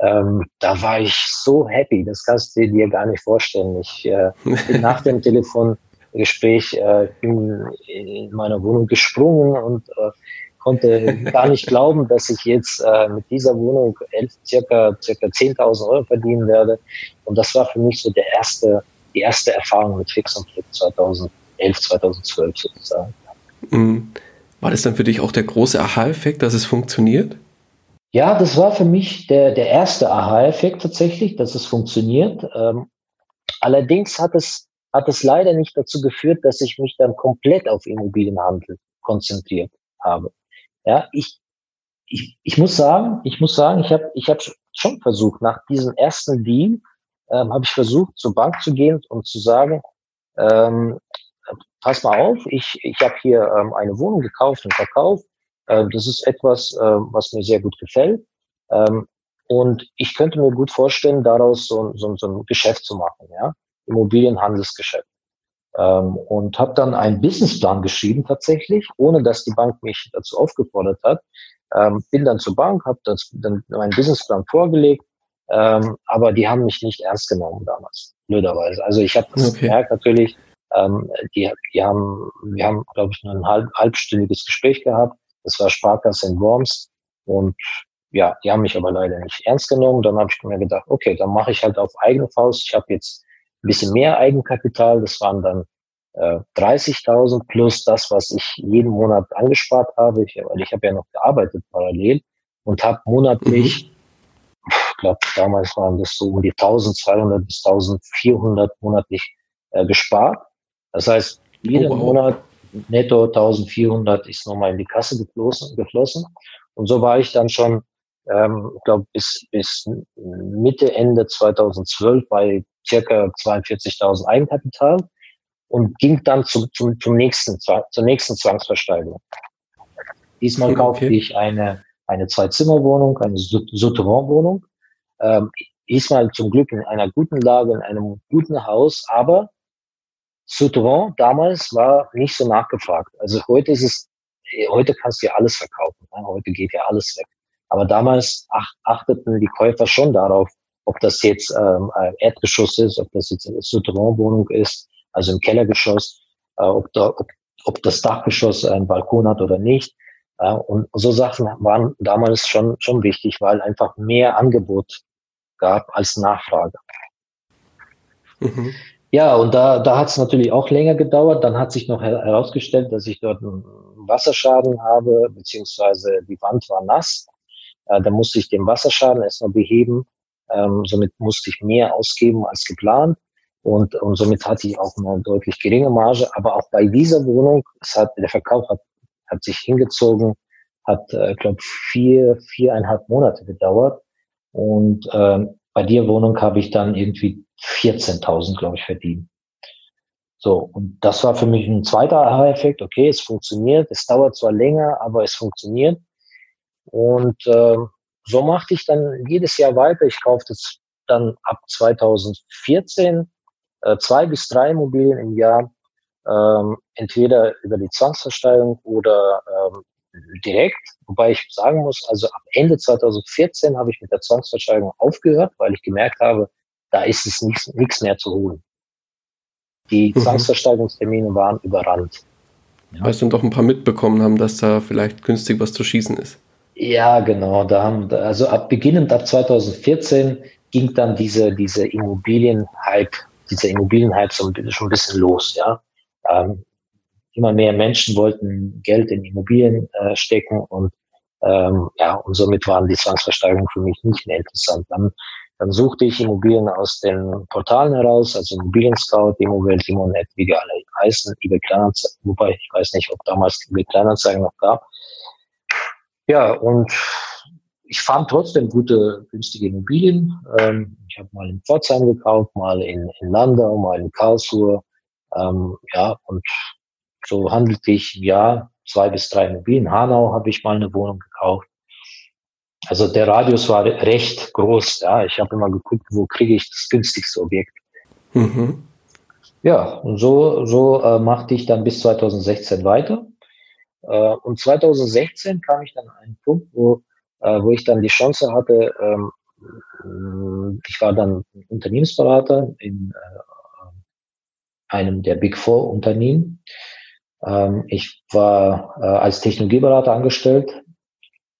ähm, da war ich so happy, das kannst du dir gar nicht vorstellen. Ich äh, bin nach dem Telefon Gespräch äh, bin in meiner Wohnung gesprungen und äh, konnte gar nicht glauben, dass ich jetzt äh, mit dieser Wohnung elf, circa, circa 10.000 Euro verdienen werde. Und das war für mich so der erste, die erste Erfahrung mit Fix und Flip 2011, 2012 sozusagen. Mhm. War das dann für dich auch der große Aha-Effekt, dass es funktioniert? Ja, das war für mich der, der erste Aha-Effekt tatsächlich, dass es funktioniert. Ähm, allerdings hat es hat es leider nicht dazu geführt, dass ich mich dann komplett auf Immobilienhandel konzentriert habe. Ja, ich, ich, ich muss sagen, ich muss sagen, ich habe ich hab schon versucht, nach diesem ersten Deal ähm, habe ich versucht, zur Bank zu gehen und zu sagen, ähm, pass mal auf, ich, ich habe hier ähm, eine Wohnung gekauft und verkauft. Äh, das ist etwas, äh, was mir sehr gut gefällt. Ähm, und ich könnte mir gut vorstellen, daraus so, so, so ein Geschäft zu machen. Ja? Immobilienhandelsgeschäft. Ähm, und habe dann einen Businessplan geschrieben tatsächlich, ohne dass die Bank mich dazu aufgefordert hat. Ähm, bin dann zur Bank, habe dann meinen Businessplan vorgelegt, ähm, aber die haben mich nicht ernst genommen damals, blöderweise. Also ich habe das okay. gemerkt natürlich, ähm, die, die haben, wir haben, glaube ich, nur ein halb, halbstündiges Gespräch gehabt. Das war Sparkasse in Worms und ja, die haben mich aber leider nicht ernst genommen. Dann habe ich mir gedacht, okay, dann mache ich halt auf eigene Faust. Ich habe jetzt ein bisschen mehr Eigenkapital. Das waren dann äh, 30.000 plus das, was ich jeden Monat angespart habe. Ich, weil ich habe ja noch gearbeitet parallel und habe monatlich, mhm. ich glaube damals waren das so um die 1.200 bis 1.400 monatlich äh, gespart. Das heißt, jeden oh, wow. Monat netto 1.400 ist nochmal in die Kasse geflossen. geflossen. Und so war ich dann schon, ähm, ich glaube, bis, bis Mitte, Ende 2012 bei circa 42.000 Eigenkapital und ging dann zum, zum, zum nächsten, zur nächsten Zwangsversteigerung. Diesmal kaufte okay. ich eine, eine Zwei-Zimmer-Wohnung, eine Souterrain-Wohnung. Ähm, diesmal zum Glück in einer guten Lage, in einem guten Haus, aber Souterrain damals war nicht so nachgefragt. Also heute ist es, heute kannst du ja alles verkaufen. Ne? Heute geht ja alles weg. Aber damals ach, achteten die Käufer schon darauf, ob das jetzt ähm, ein Erdgeschoss ist, ob das jetzt eine Souterrain-Wohnung ist, also im Kellergeschoss, äh, ob, da, ob, ob das Dachgeschoss einen Balkon hat oder nicht. Ja, und so Sachen waren damals schon, schon wichtig, weil einfach mehr Angebot gab als Nachfrage. Mhm. Ja, und da, da hat es natürlich auch länger gedauert. Dann hat sich noch herausgestellt, dass ich dort einen Wasserschaden habe, beziehungsweise die Wand war nass. Äh, da musste ich den Wasserschaden erstmal beheben. Ähm, somit musste ich mehr ausgeben als geplant. Und, und somit hatte ich auch eine deutlich geringe Marge. Aber auch bei dieser Wohnung, es hat, der Verkauf hat, hat sich hingezogen, hat, äh, glaube vier, viereinhalb Monate gedauert. Und ähm, bei der Wohnung habe ich dann irgendwie 14.000, glaube ich, verdient. So, und das war für mich ein zweiter Aha-Effekt. Okay, es funktioniert. Es dauert zwar länger, aber es funktioniert. Und äh, so machte ich dann jedes Jahr weiter. Ich kaufte dann ab 2014 äh, zwei bis drei Immobilien im Jahr, ähm, entweder über die Zwangsversteigerung oder ähm, direkt. Wobei ich sagen muss, also ab Ende 2014 habe ich mit der Zwangsversteigerung aufgehört, weil ich gemerkt habe, da ist es nichts, mehr zu holen. Die mhm. Zwangsversteigerungstermine waren überrannt. Ja. Weil es dann doch ein paar mitbekommen haben, dass da vielleicht günstig was zu schießen ist. Ja, genau. Da haben, also ab beginnend ab 2014 ging dann diese, diese Immobilienhype, dieser Immobilienhype so schon ein bisschen los, ja. Ähm, immer mehr Menschen wollten Geld in Immobilien äh, stecken und ähm, ja, und somit waren die Zwangsversteigerungen für mich nicht mehr interessant. Dann, dann suchte ich Immobilien aus den Portalen heraus, also Immobilien Scout, Immowelt, Immonet, wie die alle heißen, eBay Kleinanzeigen, wobei ich weiß nicht, ob damals eBay Kleinanzeigen noch gab. Ja, und ich fand trotzdem gute, günstige Immobilien. Ähm, ich habe mal in Pforzheim gekauft, mal in, in Landau, mal in Karlsruhe. Ähm, ja, und so handelte ich im Jahr zwei bis drei Immobilien. Hanau habe ich mal eine Wohnung gekauft. Also der Radius war recht groß. Ja, ich habe immer geguckt, wo kriege ich das günstigste Objekt. Mhm. Ja, und so, so äh, machte ich dann bis 2016 weiter. Äh, und 2016 kam ich dann an einen Punkt, wo, äh, wo ich dann die Chance hatte, ähm, ich war dann Unternehmensberater in äh, einem der Big Four Unternehmen. Ähm, ich war äh, als Technologieberater angestellt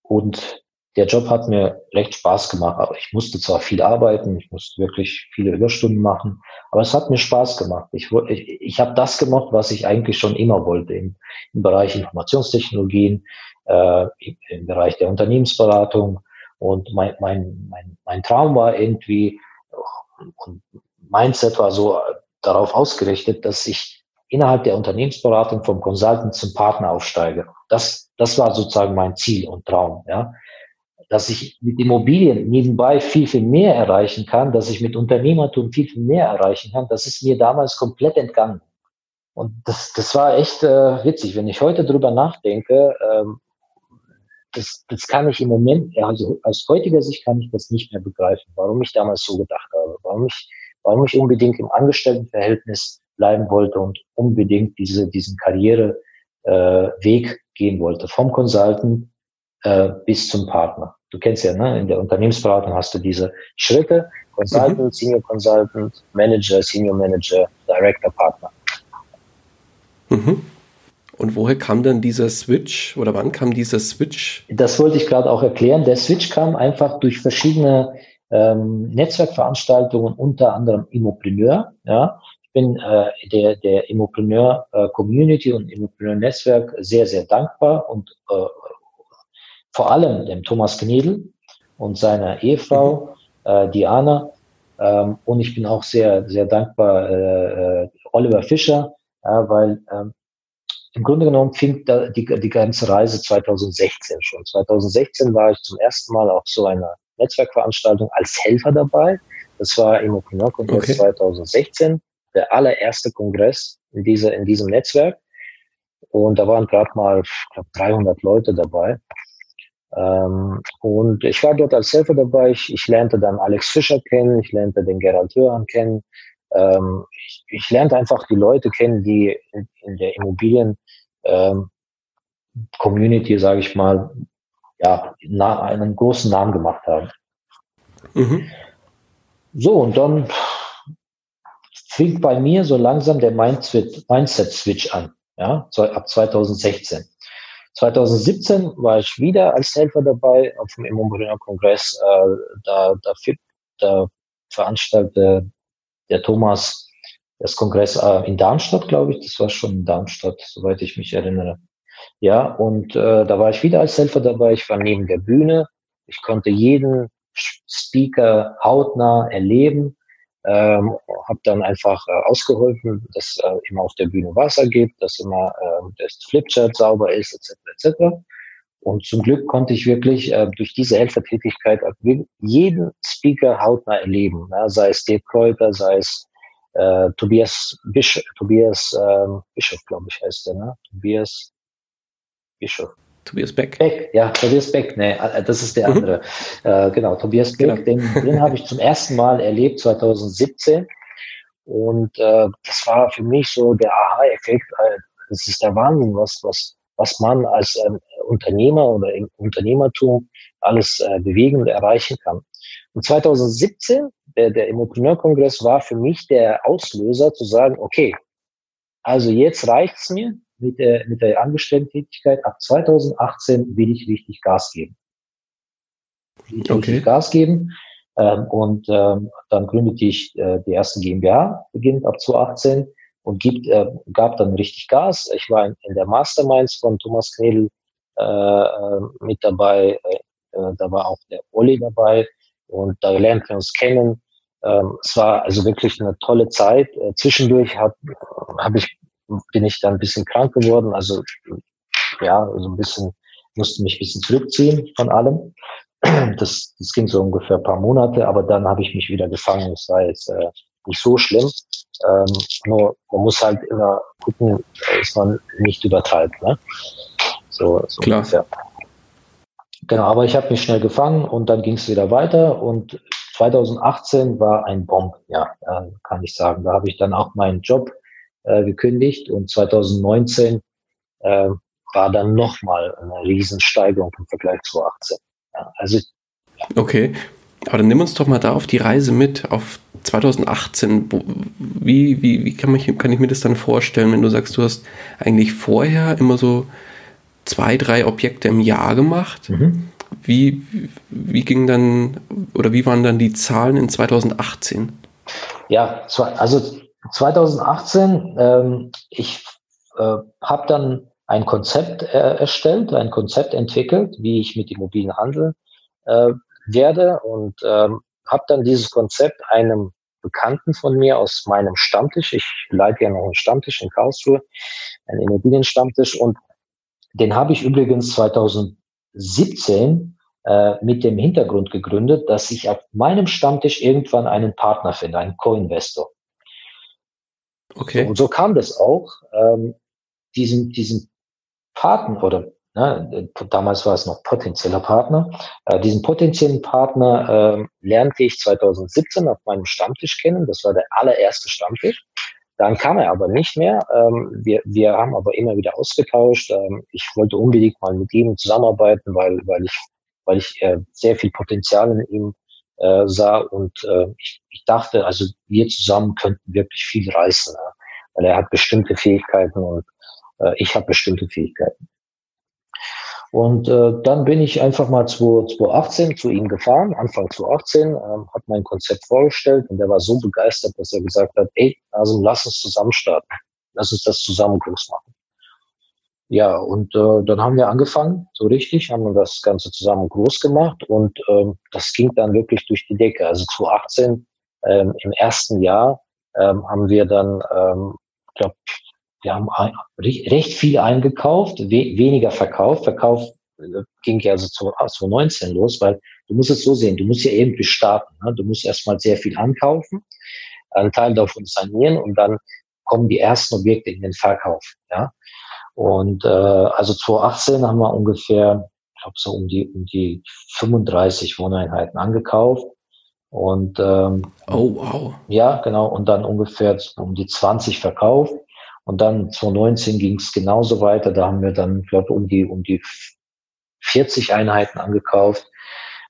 und der Job hat mir recht Spaß gemacht. Aber ich musste zwar viel arbeiten, ich musste wirklich viele Überstunden machen, aber es hat mir Spaß gemacht. Ich, ich, ich habe das gemacht, was ich eigentlich schon immer wollte im, im Bereich Informationstechnologien, äh, im Bereich der Unternehmensberatung. Und mein, mein, mein, mein Traum war irgendwie, und Mindset war so darauf ausgerichtet, dass ich innerhalb der Unternehmensberatung vom Consultant zum Partner aufsteige. Das, das war sozusagen mein Ziel und Traum, ja. Dass ich mit Immobilien nebenbei viel, viel mehr erreichen kann, dass ich mit Unternehmertum viel, viel mehr erreichen kann, das ist mir damals komplett entgangen. Und das, das war echt äh, witzig. Wenn ich heute drüber nachdenke, ähm, das, das kann ich im Moment, also aus heutiger Sicht kann ich das nicht mehr begreifen, warum ich damals so gedacht habe, warum ich, warum ich unbedingt im Angestelltenverhältnis bleiben wollte und unbedingt diese, diesen Karriereweg äh, gehen wollte, vom Consultant äh, bis zum Partner. Du kennst ja, ne? in der Unternehmensberatung hast du diese Schritte, Consultant, mhm. Senior Consultant, Manager, Senior Manager, Director, Partner. Mhm. Und woher kam dann dieser Switch oder wann kam dieser Switch? Das wollte ich gerade auch erklären. Der Switch kam einfach durch verschiedene ähm, Netzwerkveranstaltungen, unter anderem Immopreneur. Ja, bin äh, der, der Immopreneur äh, Community und Immopreneur Netzwerk sehr, sehr dankbar und äh, vor allem dem Thomas Gnedl und seiner Ehefrau mhm. äh, Diana. Ähm, und ich bin auch sehr, sehr dankbar äh, äh, Oliver Fischer, äh, weil äh, im Grunde genommen fing da die, die ganze Reise 2016 schon. 2016 war ich zum ersten Mal auf so einer Netzwerkveranstaltung als Helfer dabei. Das war im Okinawa-Kongress okay. 2016, der allererste Kongress in, dieser, in diesem Netzwerk. Und da waren gerade mal, ich glaube, 300 Leute dabei. Ähm, und ich war dort als Helfer dabei. Ich, ich, lernte dann Alex Fischer kennen, ich lernte den Gerald Hörhan kennen. Ähm, ich, ich, lernte einfach die Leute kennen, die in, in der Immobilien ähm, Community, sage ich mal, ja, na, einen großen Namen gemacht haben. Mhm. So, und dann fing bei mir so langsam der Mindset-Switch an, ja, ab 2016. 2017 war ich wieder als Helfer dabei auf dem Immobilienkongress. Äh, da, da, da veranstaltete der Thomas das Kongress äh, in Darmstadt, glaube ich. Das war schon in Darmstadt, soweit ich mich erinnere. Ja, und äh, da war ich wieder als Helfer dabei. Ich war neben der Bühne. Ich konnte jeden Speaker hautnah erleben. Ähm, habe dann einfach äh, ausgeholfen, dass äh, immer auf der Bühne Wasser gibt, dass immer äh, das Flipchart sauber ist, etc. etc. Und zum Glück konnte ich wirklich äh, durch diese Helfertätigkeit jeden Speaker hautnah erleben, ja, sei es Dirk Kräuter, sei es äh, Tobias Bisch, Tobias ähm, Bischof, glaube ich, heißt der, ne? Tobias Bischof. Tobias Beck. Beck, ja, Tobias Beck, ne, äh, das ist der mhm. andere. Äh, genau, Tobias Beck, genau. den, den habe ich zum ersten Mal erlebt 2017. Und äh, das war für mich so der Aha-Effekt. Das ist der Wahnsinn, was, was, was man als ähm, Unternehmer oder im Unternehmertum alles äh, bewegen und erreichen kann. Und 2017, der, der Immopreneur-Kongress war für mich der Auslöser zu sagen, okay, also jetzt reicht's mir, mit der, mit der Angestellten-Tätigkeit. Ab 2018 will ich richtig Gas geben. Will ich okay. richtig Gas geben. Ähm, und ähm, dann gründete ich äh, die erste GmbH, beginnt ab 2018 und gibt, äh, gab dann richtig Gas. Ich war in, in der Masterminds von Thomas Knedel äh, äh mit dabei. Äh, äh, da war auch der Olli dabei und da lernten wir uns kennen. Ähm, es war also wirklich eine tolle Zeit. Äh, zwischendurch habe hab ich bin ich dann ein bisschen krank geworden. Also ja, so ein bisschen, musste mich ein bisschen zurückziehen von allem. Das, das ging so ungefähr ein paar Monate, aber dann habe ich mich wieder gefangen. Es war jetzt äh, nicht so schlimm. Ähm, nur man muss halt immer gucken, dass man nicht übertreibt. Ne? So, so Klar. Ungefähr. Genau, aber ich habe mich schnell gefangen und dann ging es wieder weiter und 2018 war ein Bomb, ja, äh, kann ich sagen. Da habe ich dann auch meinen Job äh, gekündigt und 2019 äh, war dann nochmal eine Riesensteigerung im Vergleich zu 2018. Ja, also. Okay, aber dann nimm uns doch mal da auf die Reise mit, auf 2018. Wie, wie, wie kann, mich, kann ich mir das dann vorstellen, wenn du sagst, du hast eigentlich vorher immer so zwei, drei Objekte im Jahr gemacht? Mhm. Wie, wie ging dann oder wie waren dann die Zahlen in 2018? Ja, also 2018, ähm, ich äh, habe dann ein Konzept äh, erstellt, ein Konzept entwickelt, wie ich mit Immobilien handeln äh, werde und ähm, habe dann dieses Konzept einem Bekannten von mir aus meinem Stammtisch, ich leite ja noch einen Stammtisch in Karlsruhe, einen Immobilienstammtisch und den habe ich übrigens 2017 äh, mit dem Hintergrund gegründet, dass ich auf meinem Stammtisch irgendwann einen Partner finde, einen Co-Investor. Okay. So, und so kam das auch. Ähm, diesen, diesen Partner oder ne, damals war es noch potenzieller Partner. Äh, diesen potenziellen Partner äh, lernte ich 2017 auf meinem Stammtisch kennen. Das war der allererste Stammtisch. Dann kam er aber nicht mehr. Ähm, wir, wir haben aber immer wieder ausgetauscht. Ähm, ich wollte unbedingt mal mit ihm zusammenarbeiten, weil, weil ich, weil ich äh, sehr viel Potenzial in ihm äh, sah und äh, ich, ich dachte, also wir zusammen könnten wirklich viel reißen, ja? weil er hat bestimmte Fähigkeiten und äh, ich habe bestimmte Fähigkeiten. Und äh, dann bin ich einfach mal 2018 zu ihm gefahren, Anfang 2018, ähm, hat mein Konzept vorgestellt und er war so begeistert, dass er gesagt hat, ey, also lass uns zusammen starten, lass uns das zusammen groß machen. Ja, und äh, dann haben wir angefangen, so richtig, haben wir das Ganze zusammen groß gemacht und ähm, das ging dann wirklich durch die Decke. Also 2018, ähm, im ersten Jahr, ähm, haben wir dann, ähm, glaube wir haben ein, recht viel eingekauft, we, weniger verkauft. Verkauf äh, ging ja also zu, 2019 los, weil du musst es so sehen, du musst ja irgendwie starten. Ne? Du musst erstmal sehr viel ankaufen, einen Teil davon sanieren und dann kommen die ersten Objekte in den Verkauf. Ja? Und äh, also 2018 haben wir ungefähr, ich glaube so um die um die 35 Wohneinheiten angekauft. Und ähm, oh wow. Ja, genau. Und dann ungefähr um die 20 verkauft. Und dann 2019 ging es genauso weiter. Da haben wir dann, glaube um die um die 40 Einheiten angekauft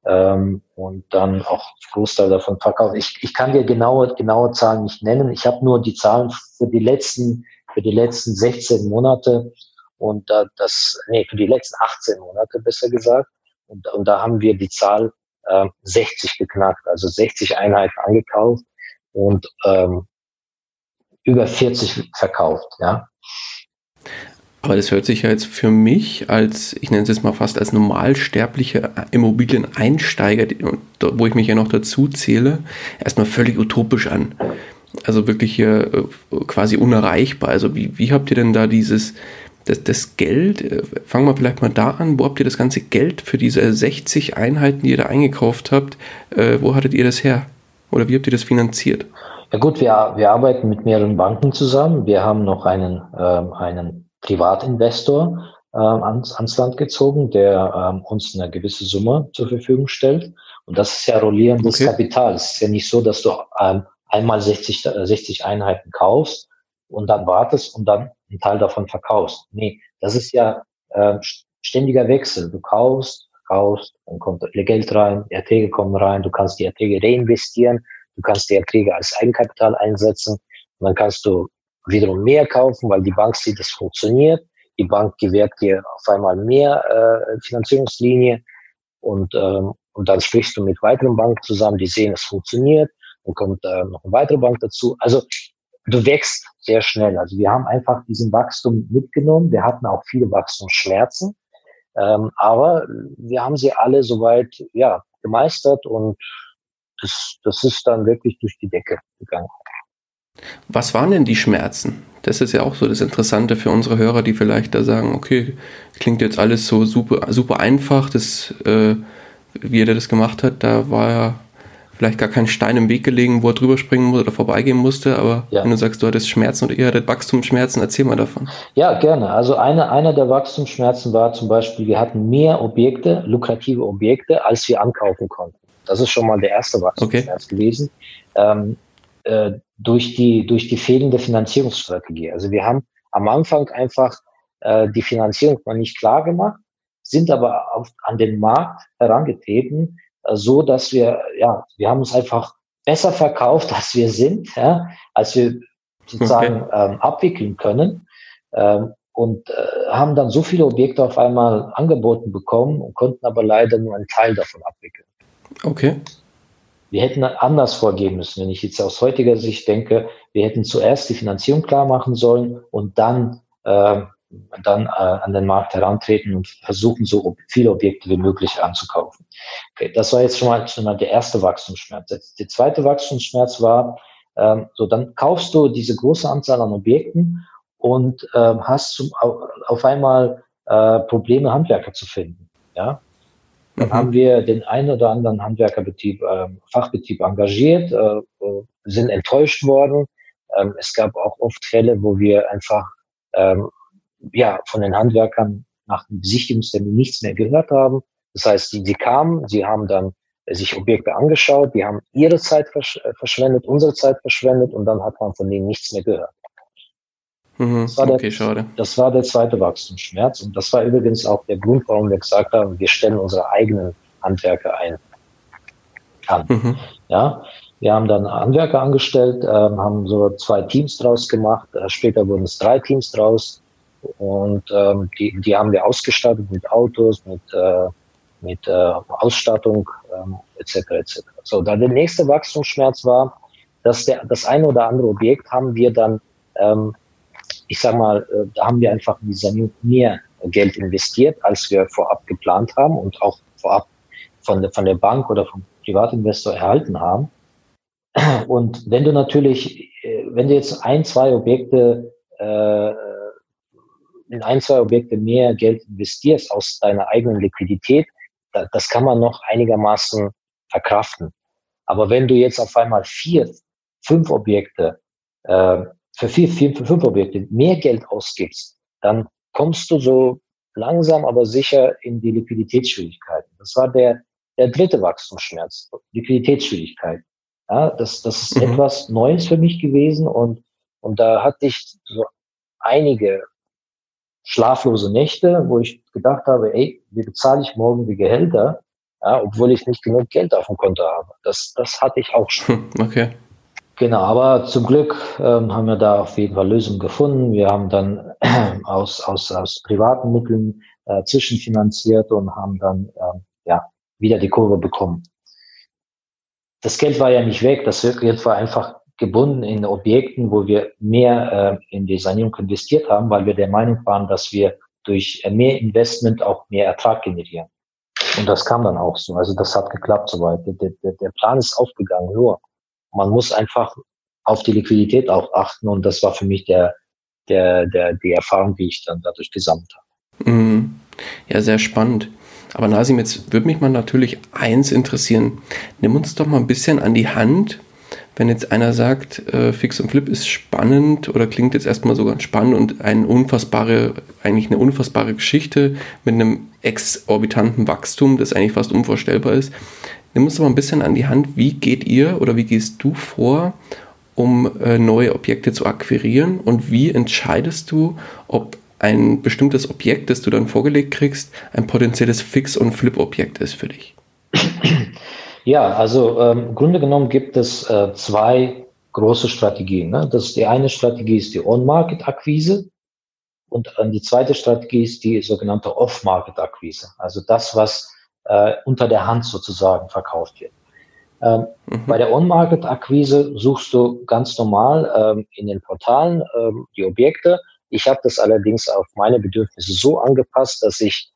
ähm, und dann auch Großteil davon verkauft. Ich, ich kann dir genaue, genaue Zahlen nicht nennen. Ich habe nur die Zahlen für die letzten, für die letzten 16 Monate und äh, das, nee, für die letzten 18 Monate besser gesagt. Und, und da haben wir die Zahl äh, 60 geknackt, also 60 Einheiten angekauft und ähm, über 40 verkauft, ja. Aber das hört sich ja jetzt für mich als, ich nenne es jetzt mal fast als normalsterblicher Immobilieneinsteiger, wo ich mich ja noch dazu zähle, erstmal völlig utopisch an. Also wirklich hier äh, quasi unerreichbar. Also wie, wie habt ihr denn da dieses, das, das Geld, äh, fangen wir vielleicht mal da an, wo habt ihr das ganze Geld für diese 60 Einheiten, die ihr da eingekauft habt, äh, wo hattet ihr das her? Oder wie habt ihr das finanziert? Ja gut, wir, wir arbeiten mit mehreren Banken zusammen. Wir haben noch einen, ähm, einen Privatinvestor ähm, ans, ans Land gezogen, der ähm, uns eine gewisse Summe zur Verfügung stellt. Und das ist ja rollierendes okay. Kapital. Es ist ja nicht so, dass du ähm, einmal 60, 60 Einheiten kaufst und dann wartest und dann einen Teil davon verkaufst. Nee, das ist ja äh, ständiger Wechsel. Du kaufst, kaufst, dann kommt Geld rein, Erträge kommen rein, du kannst die Erträge reinvestieren, du kannst die Erträge als Eigenkapital einsetzen und dann kannst du wiederum mehr kaufen, weil die Bank sieht, es funktioniert. Die Bank gewährt dir auf einmal mehr äh, Finanzierungslinie und, ähm, und dann sprichst du mit weiteren Banken zusammen, die sehen, es funktioniert. Dann kommt äh, noch eine weitere Bank dazu. Also du wächst sehr schnell. Also wir haben einfach diesen Wachstum mitgenommen. Wir hatten auch viele Wachstumsschmerzen, ähm, aber wir haben sie alle soweit ja gemeistert und das, das ist dann wirklich durch die Decke gegangen. Was waren denn die Schmerzen? Das ist ja auch so das Interessante für unsere Hörer, die vielleicht da sagen, okay, klingt jetzt alles so super, super einfach, das, äh, wie er das gemacht hat, da war ja vielleicht gar kein Stein im Weg gelegen, wo er drüber springen musste oder vorbeigehen musste, aber ja. wenn du sagst, du hattest Schmerzen und ihr hattet Wachstumsschmerzen, erzähl mal davon. Ja, gerne. Also eine, einer der Wachstumsschmerzen war zum Beispiel, wir hatten mehr Objekte, lukrative Objekte, als wir ankaufen konnten. Das ist schon mal der erste Wachstumsschmerz okay. gewesen. Ähm, äh, durch die, durch die fehlende Finanzierungsstrategie. Also wir haben am Anfang einfach äh, die Finanzierung mal nicht klar gemacht, sind aber auf, an den Markt herangetreten, so dass wir, ja, wir haben uns einfach besser verkauft, als wir sind, ja, als wir sozusagen okay. ähm, abwickeln können. Ähm, und äh, haben dann so viele Objekte auf einmal angeboten bekommen und konnten aber leider nur einen Teil davon abwickeln. Okay. Wir hätten anders vorgehen müssen. Wenn ich jetzt aus heutiger Sicht denke, wir hätten zuerst die Finanzierung klar machen sollen und dann, äh, dann äh, an den Markt herantreten und versuchen, so viele Objekte wie möglich anzukaufen. Okay, das war jetzt schon mal, schon mal der erste Wachstumsschmerz. Der zweite Wachstumsschmerz war, ähm, so dann kaufst du diese große Anzahl an Objekten und ähm, hast zum, auf einmal äh, Probleme, Handwerker zu finden. Ja, dann mhm. haben wir den einen oder anderen Handwerkerbetrieb, äh, Fachbetrieb engagiert, äh, äh, sind enttäuscht worden. Ähm, es gab auch oft Fälle, wo wir einfach ähm, ja von den Handwerkern nach dem Besichtigungstermin nichts mehr gehört haben. Das heißt, die, die kamen, sie haben dann sich Objekte angeschaut, die haben ihre Zeit versch äh, verschwendet, unsere Zeit verschwendet und dann hat man von denen nichts mehr gehört. Mhm, das, war okay, der, schade. das war der zweite Wachstumsschmerz. Und das war übrigens auch der Grund, warum wir gesagt haben, wir stellen unsere eigenen Handwerker ein. An. Mhm. Ja, wir haben dann Handwerker angestellt, äh, haben so zwei Teams draus gemacht. Äh, später wurden es drei Teams draus. Und ähm, die, die haben wir ausgestattet mit Autos, mit, äh, mit äh, Ausstattung ähm, etc. etc. So, dann der nächste Wachstumsschmerz war, dass der, das eine oder andere Objekt haben wir dann ähm, ich sag mal, äh, da haben wir einfach mehr Geld investiert, als wir vorab geplant haben und auch vorab von der, von der Bank oder vom Privatinvestor erhalten haben. Und wenn du natürlich, äh, wenn du jetzt ein, zwei Objekte äh, in ein, zwei Objekte mehr Geld investierst aus deiner eigenen Liquidität, da, das kann man noch einigermaßen verkraften. Aber wenn du jetzt auf einmal vier, fünf Objekte, äh, für vier, vier, für fünf Objekte mehr Geld ausgibst, dann kommst du so langsam, aber sicher in die Liquiditätsschwierigkeiten. Das war der, der dritte Wachstumsschmerz, Liquiditätsschwierigkeit. Ja, das, das ist mhm. etwas Neues für mich gewesen und, und da hatte ich so einige schlaflose Nächte, wo ich gedacht habe, ey, wie bezahle ich morgen die Gehälter, ja, obwohl ich nicht genug Geld auf dem Konto habe. Das, das hatte ich auch schon. Okay. Genau, aber zum Glück ähm, haben wir da auf jeden Fall Lösungen gefunden. Wir haben dann aus, aus, aus privaten Mitteln äh, zwischenfinanziert und haben dann äh, ja, wieder die Kurve bekommen. Das Geld war ja nicht weg, das Geld war einfach gebunden in Objekten, wo wir mehr äh, in die Sanierung investiert haben, weil wir der Meinung waren, dass wir durch mehr Investment auch mehr Ertrag generieren. Und das kam dann auch so. Also das hat geklappt soweit. Der, der, der Plan ist aufgegangen. Nur man muss einfach auf die Liquidität auch achten und das war für mich der, der, der, die Erfahrung, die ich dann dadurch gesammelt habe. Mhm. Ja, sehr spannend. Aber Nasim, jetzt würde mich mal natürlich eins interessieren. Nimm uns doch mal ein bisschen an die Hand, wenn jetzt einer sagt, äh, Fix und Flip ist spannend oder klingt jetzt erstmal so ganz spannend und eine unfassbare, eigentlich eine unfassbare Geschichte mit einem exorbitanten Wachstum, das eigentlich fast unvorstellbar ist. Nimm uns doch mal ein bisschen an die Hand, wie geht ihr oder wie gehst du vor, um äh, neue Objekte zu akquirieren und wie entscheidest du, ob ein bestimmtes Objekt, das du dann vorgelegt kriegst, ein potenzielles Fix- und Flip-Objekt ist für dich? Ja, also ähm, im Grunde genommen gibt es äh, zwei große Strategien. Ne? Das, die eine Strategie ist die On-Market-Akquise und äh, die zweite Strategie ist die sogenannte Off-Market-Akquise. Also das, was äh, unter der Hand sozusagen verkauft wird. Ähm, mhm. Bei der On-Market-Akquise suchst du ganz normal ähm, in den Portalen ähm, die Objekte. Ich habe das allerdings auf meine Bedürfnisse so angepasst, dass ich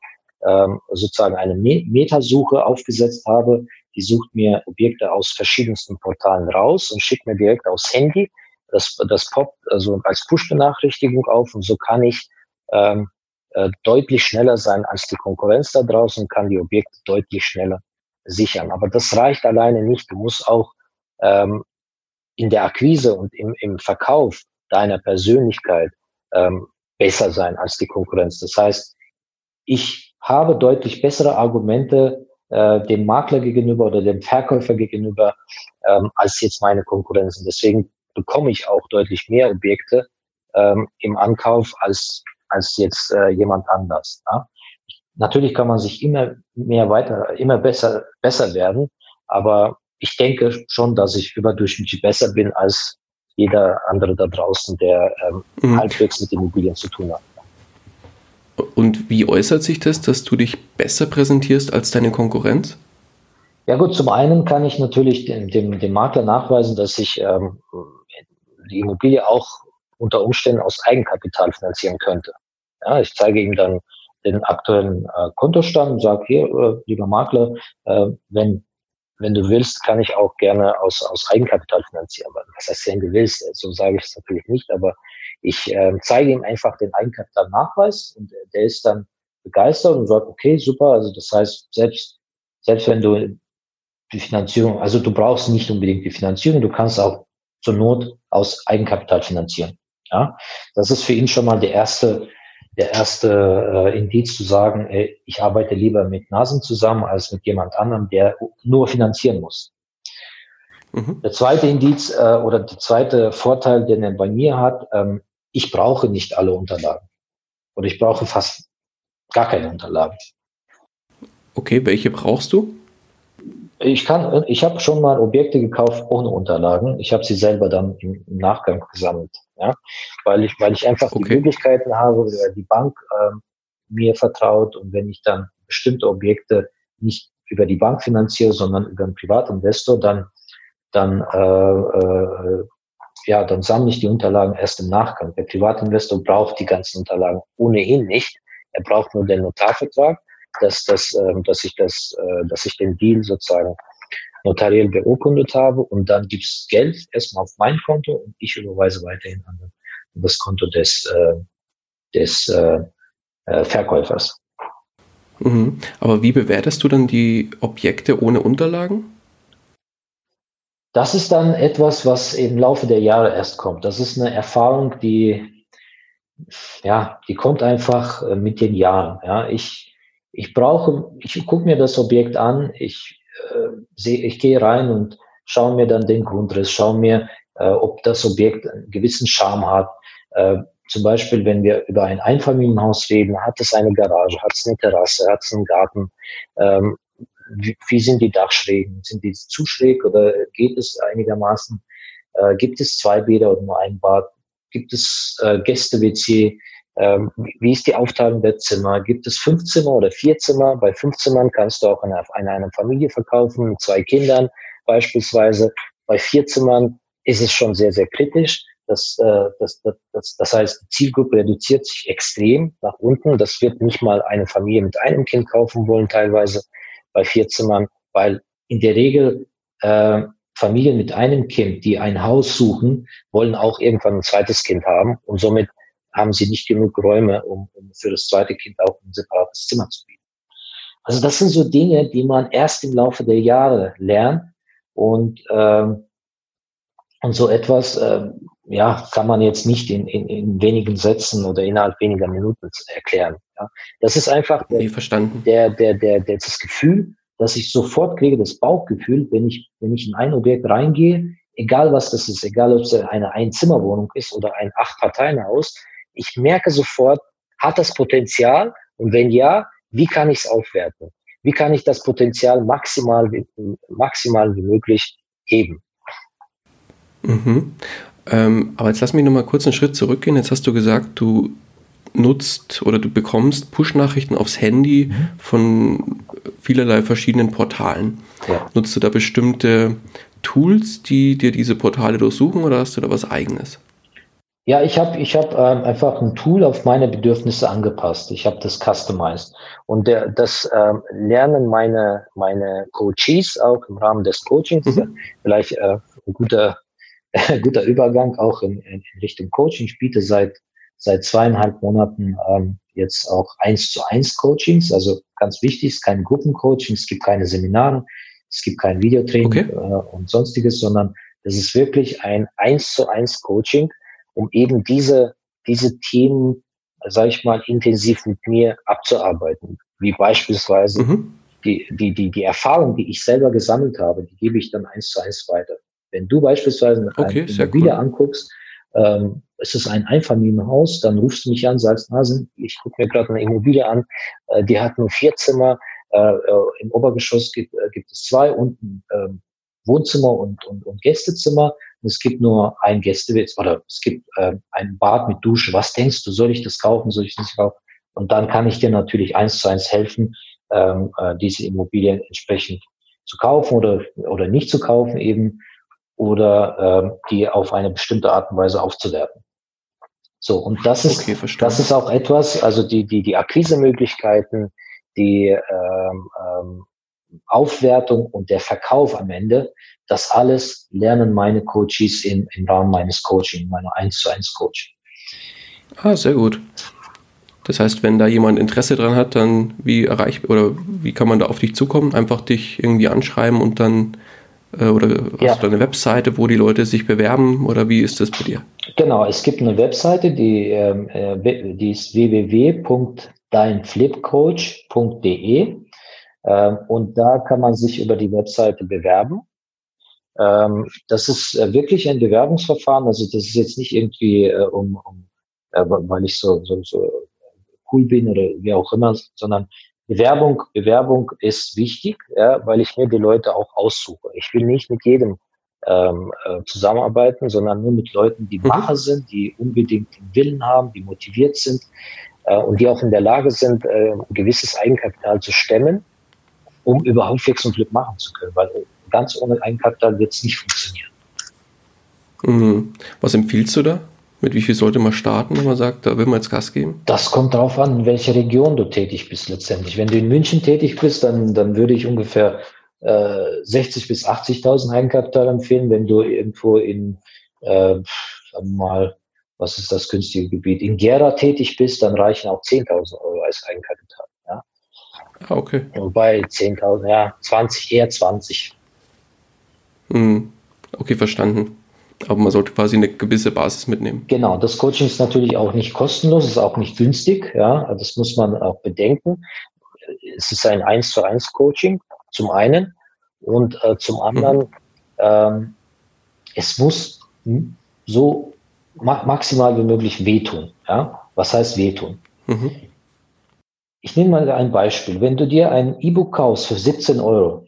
ähm, sozusagen eine Metasuche aufgesetzt habe, die sucht mir Objekte aus verschiedensten Portalen raus und schickt mir direkt aufs Handy. Das, das poppt also als Push-Benachrichtigung auf und so kann ich ähm, äh, deutlich schneller sein als die Konkurrenz da draußen, kann die Objekte deutlich schneller sichern. Aber das reicht alleine nicht. Du musst auch ähm, in der Akquise und im, im Verkauf deiner Persönlichkeit ähm, besser sein als die Konkurrenz. Das heißt, ich habe deutlich bessere Argumente, äh, dem Makler gegenüber oder dem Verkäufer gegenüber ähm, als jetzt meine Konkurrenzen. Deswegen bekomme ich auch deutlich mehr Objekte ähm, im Ankauf als, als jetzt äh, jemand anders. Ja? Natürlich kann man sich immer mehr weiter, immer besser, besser werden, aber ich denke schon, dass ich überdurchschnittlich besser bin als jeder andere da draußen, der ähm, mhm. halbwegs mit Immobilien zu tun hat. Und wie äußert sich das, dass du dich besser präsentierst als deine Konkurrenz? Ja gut, zum einen kann ich natürlich dem, dem, dem Makler nachweisen, dass ich ähm, die Immobilie auch unter Umständen aus Eigenkapital finanzieren könnte. Ja, ich zeige ihm dann den aktuellen äh, Kontostand und sage, hier, äh, lieber Makler, äh, wenn, wenn du willst, kann ich auch gerne aus, aus Eigenkapital finanzieren. Was heißt, wenn du willst, so sage ich es natürlich nicht, aber ich äh, zeige ihm einfach den Eigenkapitalnachweis und der ist dann begeistert und sagt, okay, super, also das heißt, selbst, selbst wenn du die Finanzierung, also du brauchst nicht unbedingt die Finanzierung, du kannst auch zur Not aus Eigenkapital finanzieren. Ja, das ist für ihn schon mal der erste, der erste äh, Indiz zu sagen, ey, ich arbeite lieber mit Nasen zusammen als mit jemand anderem, der nur finanzieren muss. Mhm. Der zweite Indiz äh, oder der zweite Vorteil, den er bei mir hat, ähm, ich brauche nicht alle Unterlagen. Oder ich brauche fast gar keine Unterlagen. Okay, welche brauchst du? Ich kann, ich habe schon mal Objekte gekauft ohne Unterlagen. Ich habe sie selber dann im, Nachgang gesammelt, ja, weil ich, weil ich einfach okay. die Möglichkeiten habe, weil die Bank ähm, mir vertraut und wenn ich dann bestimmte Objekte nicht über die Bank finanziere, sondern über einen Privatinvestor, dann dann äh, äh, ja, dann sammle ich die Unterlagen erst im Nachgang. Der Privatinvestor braucht die ganzen Unterlagen ohnehin nicht. Er braucht nur den Notarvertrag, dass, dass, äh, dass, ich das, äh, dass ich den Deal sozusagen notariell beurkundet habe und dann gibt's Geld erstmal auf mein Konto und ich überweise weiterhin an das Konto des, äh, des äh, äh, Verkäufers. Mhm. Aber wie bewertest du dann die Objekte ohne Unterlagen? Das ist dann etwas, was im Laufe der Jahre erst kommt. Das ist eine Erfahrung, die, ja, die kommt einfach äh, mit den Jahren. Ja, ich, ich brauche, ich gucke mir das Objekt an, ich äh, sehe, ich gehe rein und schaue mir dann den Grundriss, schaue mir, äh, ob das Objekt einen gewissen Charme hat. Äh, zum Beispiel, wenn wir über ein Einfamilienhaus reden, hat es eine Garage, hat es eine Terrasse, hat es einen Garten, ähm, wie, wie, sind die Dachschrägen? Sind die zu schräg oder geht es einigermaßen? Äh, gibt es zwei Bäder oder nur ein Bad? Gibt es äh, Gäste-WC? Ähm, wie ist die Aufteilung der Zimmer? Gibt es fünf Zimmer oder vier Zimmer? Bei fünf Zimmern kannst du auch eine, eine, eine Familie verkaufen mit zwei Kindern beispielsweise. Bei vier Zimmern ist es schon sehr, sehr kritisch. Das, äh, das, das, das, das heißt, die Zielgruppe reduziert sich extrem nach unten. Das wird nicht mal eine Familie mit einem Kind kaufen wollen, teilweise bei vier Zimmern, weil in der Regel äh, Familien mit einem Kind, die ein Haus suchen, wollen auch irgendwann ein zweites Kind haben und somit haben sie nicht genug Räume, um, um für das zweite Kind auch ein separates Zimmer zu bieten. Also das sind so Dinge, die man erst im Laufe der Jahre lernt und ähm, und so etwas, äh, ja, kann man jetzt nicht in, in, in wenigen Sätzen oder innerhalb weniger Minuten erklären. Ja. Das ist einfach der, verstanden. Der, der, der, der, das Gefühl, dass ich sofort kriege, das Bauchgefühl, wenn ich, wenn ich in ein Objekt reingehe, egal was das ist, egal ob es eine Einzimmerwohnung ist oder ein Acht-Parteien-Haus, ich merke sofort, hat das Potenzial? Und wenn ja, wie kann ich es aufwerten? Wie kann ich das Potenzial maximal, maximal wie möglich heben? Mhm. Ähm, aber jetzt lass mich nochmal kurz einen Schritt zurückgehen. Jetzt hast du gesagt, du nutzt oder du bekommst Push-Nachrichten aufs Handy mhm. von vielerlei verschiedenen Portalen. Ja. Nutzt du da bestimmte Tools, die dir diese Portale durchsuchen oder hast du da was eigenes? Ja, ich habe ich hab, ähm, einfach ein Tool auf meine Bedürfnisse angepasst. Ich habe das customized. Und der, das ähm, lernen meine, meine Coaches auch im Rahmen des Coachings. Mhm. Vielleicht äh, ein guter guter Übergang auch in, in, Richtung Coaching. Ich biete seit, seit zweieinhalb Monaten ähm, jetzt auch eins zu eins Coachings. Also ganz wichtig, es ist kein Gruppencoaching, es gibt keine Seminare, es gibt kein Videotraining okay. äh, und sonstiges, sondern es ist wirklich ein eins zu eins Coaching, um eben diese, diese Themen, sage ich mal, intensiv mit mir abzuarbeiten. Wie beispielsweise mhm. die, die, die, die Erfahrung, die ich selber gesammelt habe, die gebe ich dann eins zu eins weiter. Wenn du beispielsweise okay, eine Immobilie cool. anguckst, ähm, es ist ein Einfamilienhaus, dann rufst du mich an, sagst, Nasen, ich gucke mir gerade eine Immobilie an, äh, die hat nur vier Zimmer, äh, äh, im Obergeschoss gibt, äh, gibt es zwei, unten äh, Wohnzimmer und, und, und Gästezimmer. Es gibt nur ein Gästewitz oder es gibt äh, ein Bad mit Dusche. Was denkst du, soll ich das kaufen, soll ich das nicht kaufen? Und dann kann ich dir natürlich eins zu eins helfen, ähm, äh, diese Immobilien entsprechend zu kaufen oder, oder nicht zu kaufen eben oder ähm, die auf eine bestimmte Art und Weise aufzuwerten. So, und das ist, okay, das ist auch etwas, also die, die, die Akquisemöglichkeiten, die ähm, ähm, Aufwertung und der Verkauf am Ende, das alles lernen meine Coaches im, im Rahmen meines Coaching, meiner 1 zu 1 Coaching. Ah, sehr gut. Das heißt, wenn da jemand Interesse dran hat, dann wie erreicht oder wie kann man da auf dich zukommen? Einfach dich irgendwie anschreiben und dann äh, oder hast ja. du eine Webseite, wo die Leute sich bewerben oder wie ist das bei dir? Genau, es gibt eine Webseite, die, ähm, äh, die ist www.deinflipcoach.de ähm, und da kann man sich über die Webseite bewerben. Ähm, das ist äh, wirklich ein Bewerbungsverfahren, also das ist jetzt nicht irgendwie äh, um, um äh, weil ich so, so, so cool bin oder wie auch immer, sondern Bewerbung, Bewerbung ist wichtig, ja, weil ich mir die Leute auch aussuche. Ich will nicht mit jedem ähm, äh, zusammenarbeiten, sondern nur mit Leuten, die mhm. Macher sind, die unbedingt den Willen haben, die motiviert sind äh, und die auch in der Lage sind, äh, ein gewisses Eigenkapital zu stemmen, um überhaupt Fix und Glück machen zu können. Weil ganz ohne Eigenkapital wird es nicht funktionieren. Mhm. Was empfiehlst du da? Mit wie viel sollte man starten, wenn man sagt, da will man jetzt Gas geben? Das kommt darauf an, in welcher Region du tätig bist letztendlich. Wenn du in München tätig bist, dann, dann würde ich ungefähr äh, 60.000 bis 80.000 Eigenkapital empfehlen. Wenn du irgendwo in, äh, sagen wir mal, was ist das günstige Gebiet, in Gera tätig bist, dann reichen auch 10.000 Euro als Eigenkapital. Ja. Ah, okay. Wobei 10.000, ja, 20, eher 20. Hm. Okay, verstanden. Aber man sollte quasi eine gewisse Basis mitnehmen. Genau, das Coaching ist natürlich auch nicht kostenlos, ist auch nicht günstig, ja, das muss man auch bedenken. Es ist ein 1 zu 1 Coaching, zum einen, und äh, zum anderen, mhm. ähm, es muss so ma maximal wie möglich wehtun. Ja? Was heißt wehtun? Mhm. Ich nehme mal ein Beispiel. Wenn du dir ein E-Book kaufst für 17 Euro,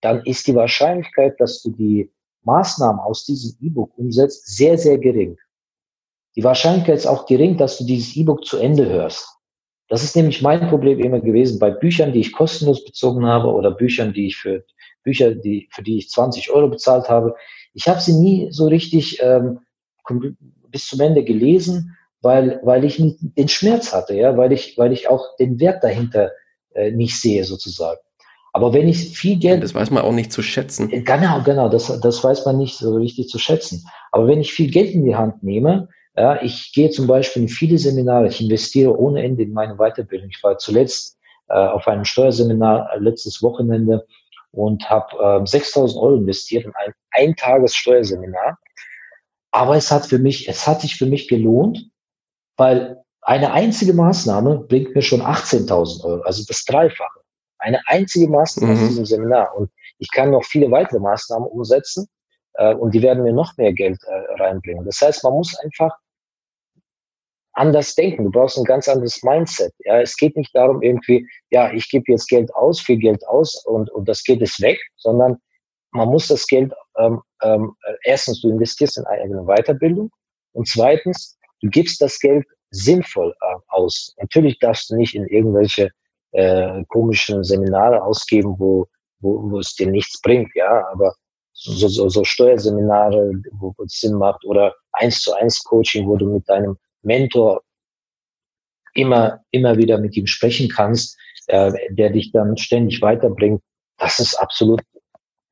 dann ist die Wahrscheinlichkeit, dass du die Maßnahmen aus diesem E-Book umsetzt, sehr, sehr gering. Die Wahrscheinlichkeit ist auch gering, dass du dieses E-Book zu Ende hörst. Das ist nämlich mein Problem immer gewesen bei Büchern, die ich kostenlos bezogen habe oder Büchern, die ich für Bücher, die, für die ich 20 Euro bezahlt habe. Ich habe sie nie so richtig ähm, bis zum Ende gelesen, weil, weil ich den Schmerz hatte, ja, weil ich, weil ich auch den Wert dahinter äh, nicht sehe, sozusagen. Aber wenn ich viel Geld. Das weiß man auch nicht zu schätzen. Äh, genau, genau, das, das weiß man nicht so richtig zu schätzen. Aber wenn ich viel Geld in die Hand nehme, ja, ich gehe zum Beispiel in viele Seminare, ich investiere ohne Ende in meine Weiterbildung. Ich war zuletzt äh, auf einem Steuerseminar äh, letztes Wochenende und habe äh, 6000 Euro investiert in ein Eintages-Steuerseminar. Aber es hat für mich, es hat sich für mich gelohnt, weil eine einzige Maßnahme bringt mir schon 18.000 Euro, also das Dreifache. Eine einzige Maßnahme mhm. aus diesem Seminar. Und ich kann noch viele weitere Maßnahmen umsetzen äh, und die werden mir noch mehr Geld äh, reinbringen. Das heißt, man muss einfach anders denken. Du brauchst ein ganz anderes Mindset. Ja, es geht nicht darum irgendwie, ja, ich gebe jetzt Geld aus, viel Geld aus und, und das Geld ist weg, sondern man muss das Geld, ähm, ähm, erstens, du investierst in eine Weiterbildung und zweitens, du gibst das Geld sinnvoll äh, aus. Natürlich darfst du nicht in irgendwelche äh, komischen Seminare ausgeben, wo, wo, wo es dir nichts bringt, ja, aber so, so, so Steuerseminare, wo, es Sinn macht oder eins zu eins Coaching, wo du mit deinem Mentor immer, immer wieder mit ihm sprechen kannst, äh, der dich dann ständig weiterbringt, das ist absolut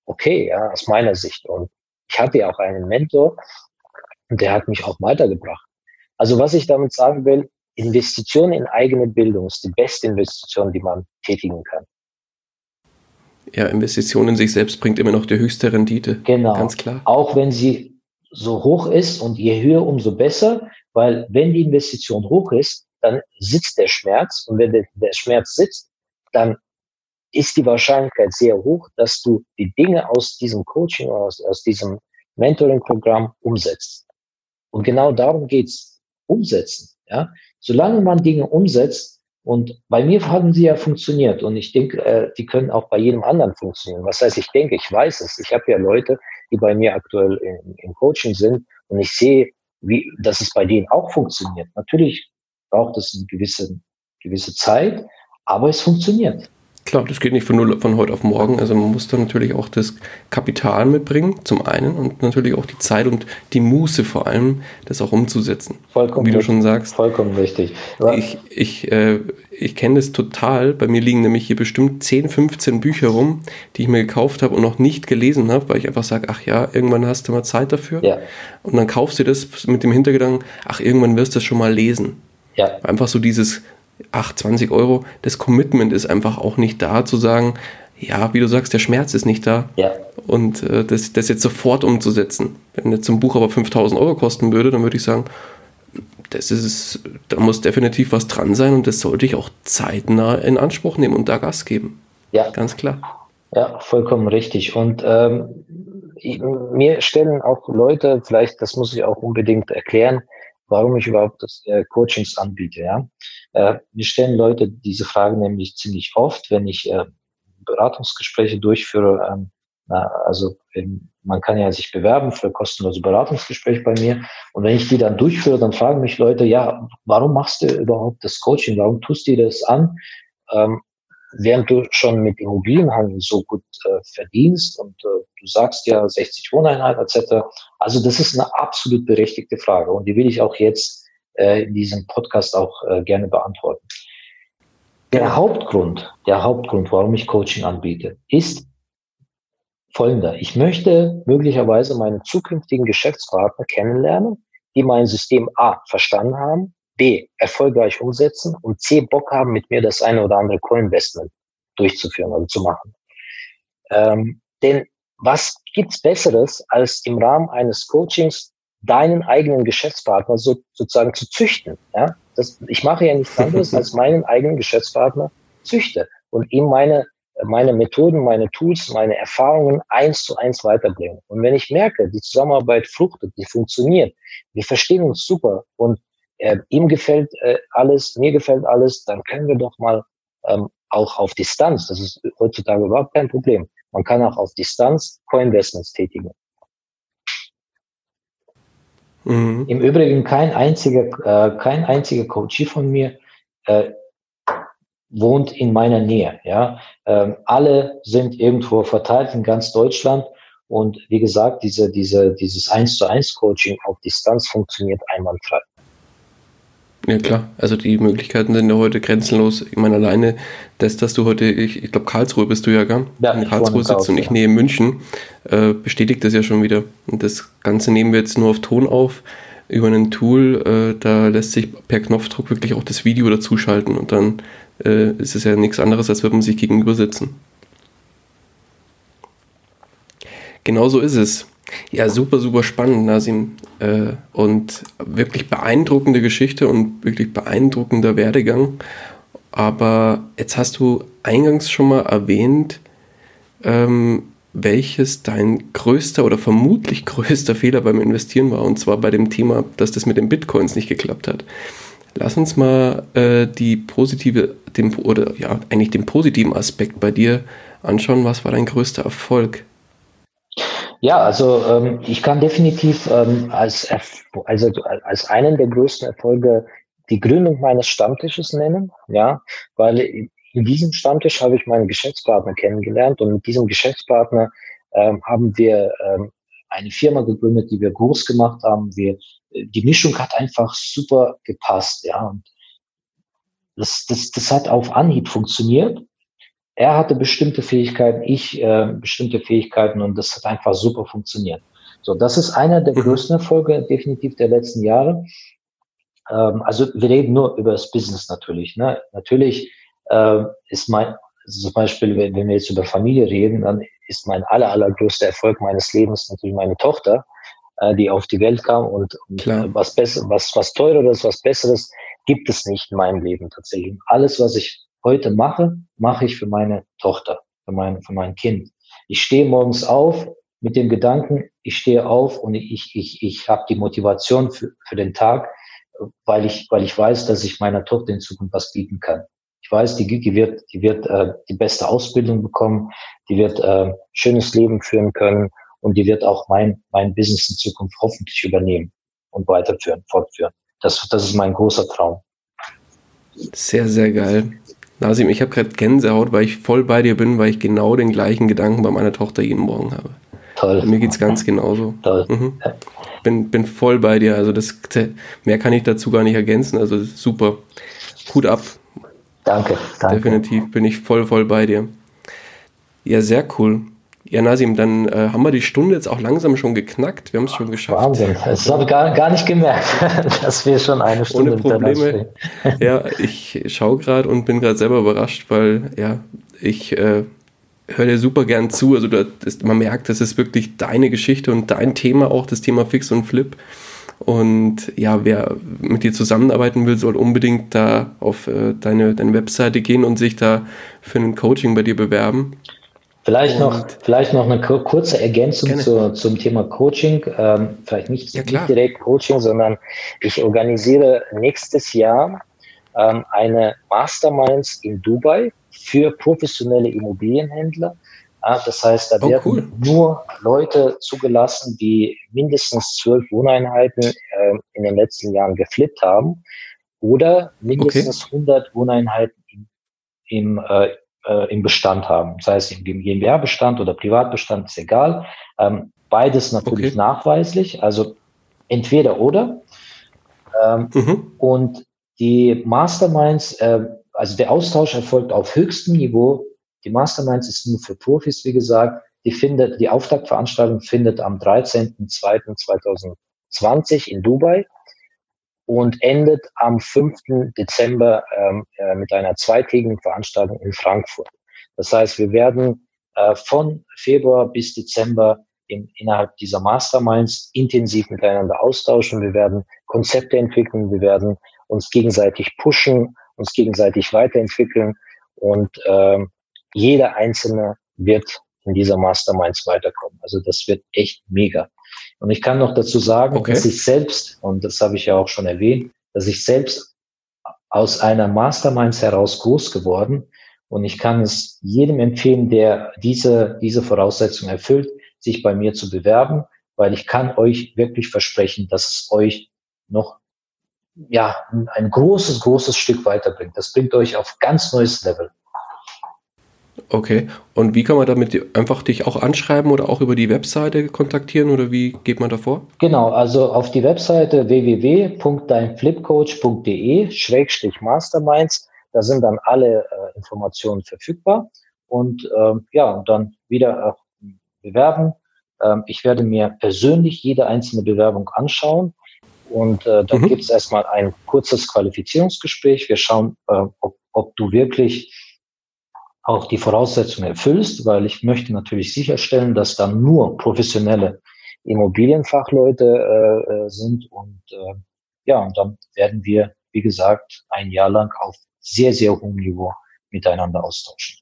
okay, ja, aus meiner Sicht. Und ich hatte ja auch einen Mentor der hat mich auch weitergebracht. Also was ich damit sagen will, Investition in eigene Bildung ist die beste Investition, die man tätigen kann. Ja, Investition in sich selbst bringt immer noch die höchste Rendite. Genau. Ganz klar. Auch wenn sie so hoch ist und je höher, umso besser, weil wenn die Investition hoch ist, dann sitzt der Schmerz und wenn der, der Schmerz sitzt, dann ist die Wahrscheinlichkeit sehr hoch, dass du die Dinge aus diesem Coaching, aus, aus diesem Mentoring-Programm umsetzt. Und genau darum geht's, umsetzen. Ja? Solange man Dinge umsetzt, und bei mir haben sie ja funktioniert und ich denke, äh, die können auch bei jedem anderen funktionieren. Was heißt, ich denke, ich weiß es. Ich habe ja Leute, die bei mir aktuell im, im Coaching sind und ich sehe, wie, dass es bei denen auch funktioniert. Natürlich braucht es eine gewisse, gewisse Zeit, aber es funktioniert. Klar, das geht nicht von, null, von heute auf morgen. Also man muss da natürlich auch das Kapital mitbringen, zum einen, und natürlich auch die Zeit und die Muße vor allem, das auch umzusetzen. Vollkommen Wie du schon sagst. Vollkommen richtig. ich ich, äh, ich kenne das total. Bei mir liegen nämlich hier bestimmt 10, 15 Bücher rum, die ich mir gekauft habe und noch nicht gelesen habe, weil ich einfach sage, ach ja, irgendwann hast du mal Zeit dafür. Ja. Und dann kaufst du das mit dem Hintergedanken, ach, irgendwann wirst du das schon mal lesen. Ja. Einfach so dieses ach, 20 Euro, das Commitment ist einfach auch nicht da, zu sagen, ja, wie du sagst, der Schmerz ist nicht da. Ja. Und äh, das, das jetzt sofort umzusetzen. Wenn jetzt ein Buch aber 5000 Euro kosten würde, dann würde ich sagen, das ist, da muss definitiv was dran sein und das sollte ich auch zeitnah in Anspruch nehmen und da Gas geben. Ja. Ganz klar. Ja, vollkommen richtig. Und ähm, mir stellen auch Leute, vielleicht, das muss ich auch unbedingt erklären, warum ich überhaupt das äh, Coachings anbiete. Ja, äh, mir stellen Leute diese Frage nämlich ziemlich oft, wenn ich äh, Beratungsgespräche durchführe. Ähm, na, also ähm, man kann ja sich bewerben für kostenlose Beratungsgespräche bei mir. Und wenn ich die dann durchführe, dann fragen mich Leute, ja, warum machst du überhaupt das Coaching? Warum tust du dir das an? Ähm, während du schon mit Immobilienhandel so gut äh, verdienst und äh, du sagst ja 60 Wohneinheiten etc. Also das ist eine absolut berechtigte Frage und die will ich auch jetzt äh, in diesem Podcast auch äh, gerne beantworten. Der Hauptgrund, der Hauptgrund, warum ich Coaching anbiete, ist folgender. Ich möchte möglicherweise meine zukünftigen Geschäftspartner kennenlernen, die mein System A verstanden haben, B erfolgreich umsetzen und C Bock haben, mit mir das eine oder andere Co-Investment durchzuführen oder zu machen. Ähm, denn was gibt's Besseres, als im Rahmen eines Coachings deinen eigenen Geschäftspartner so, sozusagen zu züchten? Ja? Das, ich mache ja nichts anderes, als meinen eigenen Geschäftspartner züchte und ihm meine, meine Methoden, meine Tools, meine Erfahrungen eins zu eins weiterbringen. Und wenn ich merke, die Zusammenarbeit fruchtet, die funktioniert, wir verstehen uns super und äh, ihm gefällt äh, alles, mir gefällt alles, dann können wir doch mal ähm, auch auf Distanz, das ist heutzutage überhaupt kein Problem, man kann auch auf Distanz Co-Investments tätigen. Mhm. Im Übrigen kein einziger, äh, kein einziger Coachie von mir äh, wohnt in meiner Nähe. Ja, ähm, alle sind irgendwo verteilt in ganz Deutschland und wie gesagt, diese, diese, dieses eins zu eins Coaching auf Distanz funktioniert einwandfrei. Ja klar, also die Möglichkeiten sind ja heute grenzenlos. Ich meine, alleine das, dass du heute, ich, ich glaube Karlsruhe bist du ja, gell? Ja, in Karlsruhe sitzt und ich ja. nähe München, äh, bestätigt das ja schon wieder. Und das Ganze nehmen wir jetzt nur auf Ton auf, über ein Tool, äh, da lässt sich per Knopfdruck wirklich auch das Video dazuschalten und dann äh, ist es ja nichts anderes, als würde man sich gegenüber sitzen. Genau so ist es. Ja, super, super spannend, Nasim. Äh, und wirklich beeindruckende Geschichte und wirklich beeindruckender Werdegang. Aber jetzt hast du eingangs schon mal erwähnt, ähm, welches dein größter oder vermutlich größter Fehler beim Investieren war. Und zwar bei dem Thema, dass das mit den Bitcoins nicht geklappt hat. Lass uns mal äh, die positive, den, oder ja, eigentlich den positiven Aspekt bei dir anschauen. Was war dein größter Erfolg? Ja, also ähm, ich kann definitiv ähm, als, also als einen der größten Erfolge die Gründung meines Stammtisches nennen, ja, weil in diesem Stammtisch habe ich meinen Geschäftspartner kennengelernt und mit diesem Geschäftspartner ähm, haben wir ähm, eine Firma gegründet, die wir groß gemacht haben. Wir, die Mischung hat einfach super gepasst, ja, und das, das, das hat auf Anhieb funktioniert er hatte bestimmte Fähigkeiten, ich äh, bestimmte Fähigkeiten und das hat einfach super funktioniert. So, das ist einer der mhm. größten Erfolge definitiv der letzten Jahre. Ähm, also wir reden nur über das Business natürlich. Ne? Natürlich äh, ist mein, also zum Beispiel, wenn, wenn wir jetzt über Familie reden, dann ist mein aller, allergrößter Erfolg meines Lebens natürlich meine Tochter, äh, die auf die Welt kam und, und was besser, was, was teureres, was besseres gibt es nicht in meinem Leben tatsächlich. Alles, was ich heute mache, mache ich für meine Tochter, für mein, für mein Kind. Ich stehe morgens auf mit dem Gedanken, ich stehe auf und ich, ich, ich habe die Motivation für, für den Tag, weil ich, weil ich weiß, dass ich meiner Tochter in Zukunft was bieten kann. Ich weiß, die, die wird, die wird äh, die beste Ausbildung bekommen, die wird äh, schönes Leben führen können und die wird auch mein, mein Business in Zukunft hoffentlich übernehmen und weiterführen, fortführen. Das, das ist mein großer Traum. Sehr, sehr geil. Nasim, ich habe gerade Gänsehaut, weil ich voll bei dir bin, weil ich genau den gleichen Gedanken bei meiner Tochter jeden Morgen habe. Toll. Mir geht es ganz genauso. Toll. Mhm. Bin, bin voll bei dir. Also das mehr kann ich dazu gar nicht ergänzen. Also super. Hut ab. Danke, danke. Definitiv bin ich voll, voll bei dir. Ja, sehr cool. Ja, Nasim, dann äh, haben wir die Stunde jetzt auch langsam schon geknackt. Wir haben es schon geschafft. Wahnsinn. Das habe ich gar, gar nicht gemerkt, dass wir schon eine Stunde Ohne Probleme. Ja, ich schaue gerade und bin gerade selber überrascht, weil ja, ich äh, höre dir super gern zu. Also du, das, man merkt, das ist wirklich deine Geschichte und dein Thema auch, das Thema Fix und Flip. Und ja, wer mit dir zusammenarbeiten will, soll unbedingt da auf äh, deine, deine Webseite gehen und sich da für ein Coaching bei dir bewerben. Vielleicht noch, vielleicht noch eine kurze Ergänzung zu, zum Thema Coaching. Ähm, vielleicht nicht, ja, nicht, direkt Coaching, sondern ich organisiere nächstes Jahr ähm, eine Masterminds in Dubai für professionelle Immobilienhändler. Ja, das heißt, da oh, werden cool. nur Leute zugelassen, die mindestens zwölf Wohneinheiten äh, in den letzten Jahren geflippt haben oder mindestens okay. 100 Wohneinheiten im, im äh, äh, im Bestand haben. Das heißt, im GmbH-Bestand oder Privatbestand ist egal. Ähm, beides natürlich okay. nachweislich, also entweder oder. Ähm, mhm. Und die Masterminds, äh, also der Austausch erfolgt auf höchstem Niveau. Die Masterminds ist nur für Profis, wie gesagt. Die findet, die Auftaktveranstaltung findet am 13.02.2020 20 in Dubai und endet am 5. Dezember ähm, äh, mit einer zweitägigen Veranstaltung in Frankfurt. Das heißt, wir werden äh, von Februar bis Dezember in, innerhalb dieser Masterminds intensiv miteinander austauschen. Wir werden Konzepte entwickeln, wir werden uns gegenseitig pushen, uns gegenseitig weiterentwickeln und ähm, jeder Einzelne wird in dieser Masterminds weiterkommen. Also das wird echt mega. Und ich kann noch dazu sagen, okay. dass ich selbst, und das habe ich ja auch schon erwähnt, dass ich selbst aus einer Masterminds heraus groß geworden und ich kann es jedem empfehlen, der diese, diese Voraussetzung erfüllt, sich bei mir zu bewerben, weil ich kann euch wirklich versprechen, dass es euch noch ja, ein großes, großes Stück weiterbringt. Das bringt euch auf ganz neues Level. Okay. Und wie kann man damit einfach dich auch anschreiben oder auch über die Webseite kontaktieren oder wie geht man davor? Genau, also auf die Webseite www.deinflipcoach.de-masterminds, da sind dann alle äh, Informationen verfügbar und ähm, ja, und dann wieder äh, bewerben. Ähm, ich werde mir persönlich jede einzelne Bewerbung anschauen und äh, dann mhm. gibt es erstmal ein kurzes Qualifizierungsgespräch. Wir schauen, äh, ob, ob du wirklich auch die Voraussetzungen erfüllst, weil ich möchte natürlich sicherstellen, dass dann nur professionelle Immobilienfachleute äh, äh, sind und äh, ja, und dann werden wir, wie gesagt, ein Jahr lang auf sehr, sehr hohem Niveau miteinander austauschen.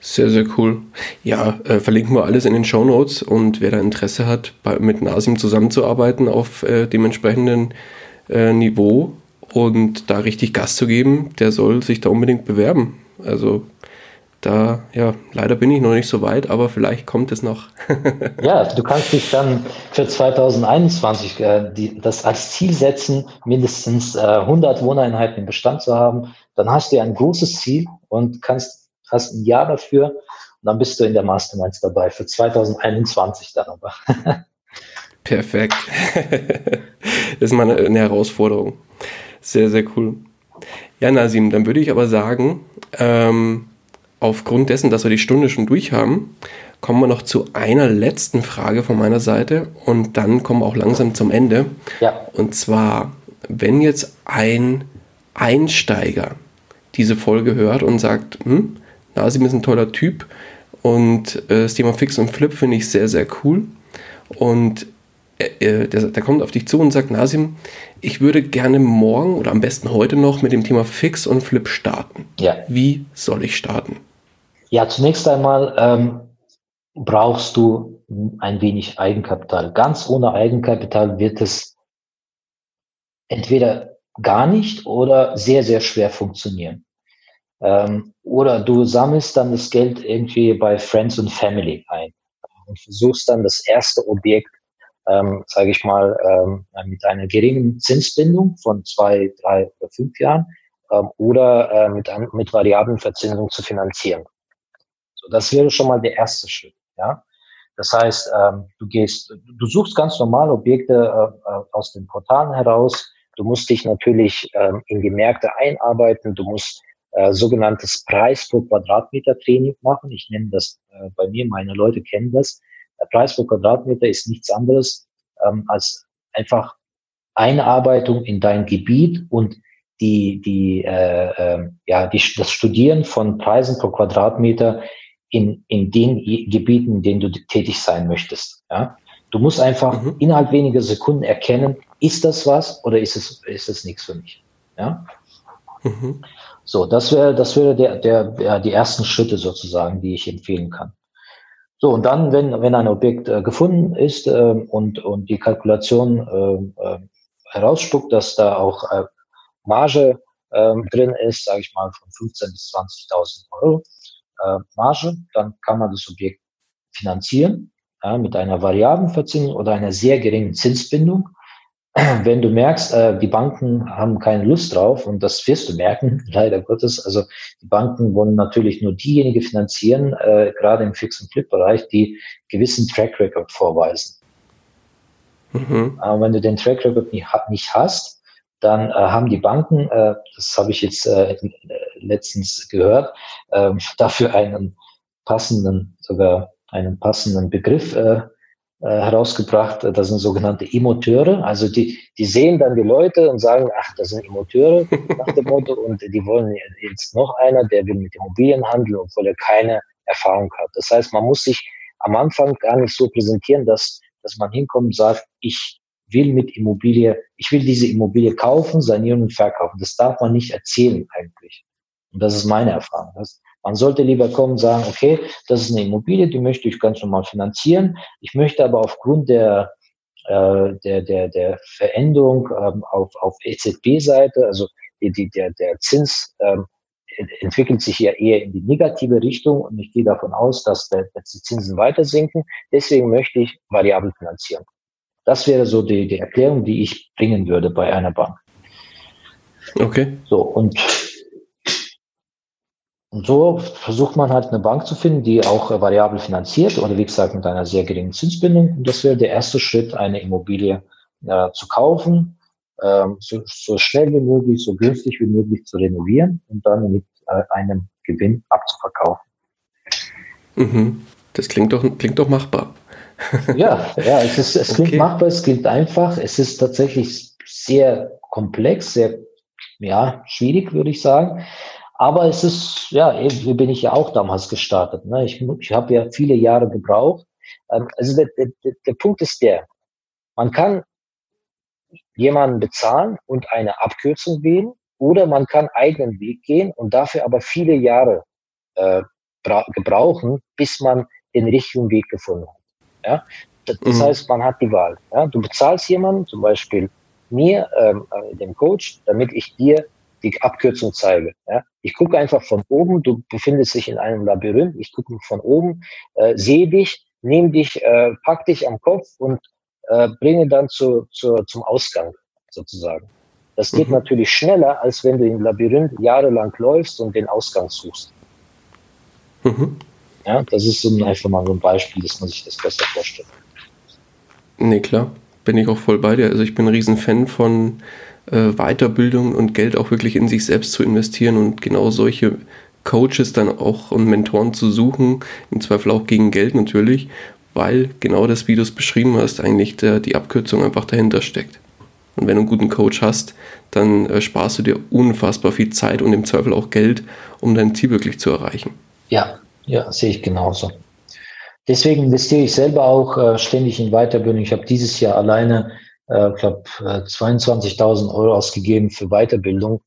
Sehr, sehr cool. Ja, äh, verlinken wir alles in den Show Notes und wer da Interesse hat, bei, mit Nasim zusammenzuarbeiten auf äh, dem entsprechenden äh, Niveau und da richtig Gas zu geben, der soll sich da unbedingt bewerben. Also da, ja, leider bin ich noch nicht so weit, aber vielleicht kommt es noch. ja, du kannst dich dann für 2021 äh, die, das als Ziel setzen, mindestens äh, 100 Wohneinheiten im Bestand zu haben. Dann hast du ein großes Ziel und kannst, hast ein Jahr dafür und dann bist du in der Masterminds dabei für 2021 dann aber. Perfekt. das ist mal eine, eine Herausforderung. Sehr, sehr cool. Ja, Nasim, dann würde ich aber sagen, ähm, aufgrund dessen, dass wir die Stunde schon durch haben, kommen wir noch zu einer letzten Frage von meiner Seite und dann kommen wir auch langsam zum Ende. Ja. Und zwar, wenn jetzt ein Einsteiger diese Folge hört und sagt, hm, Nasim ist ein toller Typ und äh, das Thema Fix und Flip finde ich sehr, sehr cool und der, der, kommt auf dich zu und sagt, Nasim, ich würde gerne morgen oder am besten heute noch mit dem Thema Fix und Flip starten. Ja. Wie soll ich starten? Ja, zunächst einmal ähm, brauchst du ein wenig Eigenkapital. Ganz ohne Eigenkapital wird es entweder gar nicht oder sehr, sehr schwer funktionieren. Ähm, oder du sammelst dann das Geld irgendwie bei Friends und Family ein und versuchst dann das erste Objekt, ähm, sage ich mal, ähm, mit einer geringen Zinsbindung von zwei, drei oder fünf Jahren ähm, oder äh, mit, mit variablen Verzinsung zu finanzieren. So, das wäre schon mal der erste Schritt. Ja, das heißt, ähm, du gehst, du suchst ganz normal Objekte äh, äh, aus den Portalen heraus. Du musst dich natürlich ähm, in die Märkte einarbeiten. Du musst äh, sogenanntes Preis pro Quadratmeter Training machen. Ich nenne das äh, bei mir, meine Leute kennen das. Der Preis pro Quadratmeter ist nichts anderes ähm, als einfach Einarbeitung in dein Gebiet und die, die, äh, äh, ja, die, das Studieren von Preisen pro Quadratmeter in, in den Gebieten, in denen du tätig sein möchtest. Ja? Du musst einfach mhm. innerhalb weniger Sekunden erkennen, ist das was oder ist es, ist es nichts für mich. Ja? Mhm. So, das wäre das wäre der, der, ja, die ersten Schritte sozusagen, die ich empfehlen kann. So, und dann, wenn, wenn ein Objekt äh, gefunden ist äh, und, und die Kalkulation äh, herausspuckt, dass da auch äh, Marge äh, drin ist, sage ich mal von 15.000 bis 20.000 Euro, äh, Marge, dann kann man das Objekt finanzieren ja, mit einer variablen Verzinsung oder einer sehr geringen Zinsbindung. Wenn du merkst, äh, die Banken haben keine Lust drauf, und das wirst du merken, leider Gottes, also die Banken wollen natürlich nur diejenigen finanzieren, äh, gerade im Fix- und Flip-Bereich, die gewissen Track Record vorweisen. Mhm. Aber wenn du den Track Record nicht, nicht hast, dann äh, haben die Banken, äh, das habe ich jetzt äh, letztens gehört, äh, dafür einen passenden, sogar einen passenden Begriff äh, äh, herausgebracht, das sind sogenannte Emoteure. Also die, die sehen dann die Leute und sagen, ach, das sind Emoteure nach dem Motto und die wollen jetzt noch einer, der will mit Immobilien handeln, obwohl er keine Erfahrung hat. Das heißt, man muss sich am Anfang gar nicht so präsentieren, dass, dass man hinkommt und sagt, ich will mit Immobilie, ich will diese Immobilie kaufen, sanieren und verkaufen. Das darf man nicht erzählen eigentlich. Und das ist meine Erfahrung. Das, man sollte lieber kommen und sagen, okay, das ist eine Immobilie, die möchte ich ganz normal finanzieren. Ich möchte aber aufgrund der, äh, der, der, der Veränderung ähm, auf, auf EZB-Seite, also die, die, der, der Zins ähm, entwickelt sich ja eher in die negative Richtung und ich gehe davon aus, dass, der, dass die Zinsen weiter sinken. Deswegen möchte ich variabel finanzieren. Das wäre so die, die Erklärung, die ich bringen würde bei einer Bank. Okay. So, und, und so versucht man halt eine Bank zu finden, die auch äh, variabel finanziert oder wie gesagt mit einer sehr geringen Zinsbindung. Und das wäre der erste Schritt, eine Immobilie äh, zu kaufen, ähm, so, so schnell wie möglich, so günstig wie möglich zu renovieren und dann mit äh, einem Gewinn abzuverkaufen. Mhm. Das klingt doch, klingt doch machbar ja, ja, es, ist, es klingt okay. machbar, es klingt einfach. Es ist tatsächlich sehr komplex, sehr ja, schwierig, würde ich sagen. Aber es ist, ja, eben bin ich ja auch damals gestartet. Ne? Ich, ich habe ja viele Jahre gebraucht. Ähm, also der, der, der Punkt ist der, man kann jemanden bezahlen und eine Abkürzung wählen oder man kann eigenen Weg gehen und dafür aber viele Jahre äh, gebrauchen, bis man den richtigen Weg gefunden hat. Ja? Das, das mhm. heißt, man hat die Wahl. Ja? Du bezahlst jemanden, zum Beispiel mir, ähm, äh, dem Coach, damit ich dir die Abkürzung zeige. Ja? Ich gucke einfach von oben, du befindest dich in einem Labyrinth, ich gucke von oben, äh, sehe dich, nehme dich, äh, pack dich am Kopf und äh, bringe dann zu, zu, zum Ausgang sozusagen. Das geht mhm. natürlich schneller, als wenn du im Labyrinth jahrelang läufst und den Ausgang suchst. Mhm. Ja, das ist so einfach mal so ein Beispiel, dass man sich das besser vorstellt. Nee, klar, bin ich auch voll bei dir. Also ich bin ein Riesenfan von äh, Weiterbildung und Geld auch wirklich in sich selbst zu investieren und genau solche Coaches dann auch und Mentoren zu suchen, im Zweifel auch gegen Geld natürlich, weil genau das, wie du es beschrieben hast, eigentlich der, die Abkürzung einfach dahinter steckt. Und wenn du einen guten Coach hast, dann äh, sparst du dir unfassbar viel Zeit und im Zweifel auch Geld, um dein Ziel wirklich zu erreichen. Ja, ja, sehe ich genauso. Deswegen investiere ich selber auch äh, ständig in Weiterbildung. Ich habe dieses Jahr alleine, äh, glaube äh, 22.000 Euro ausgegeben für Weiterbildung.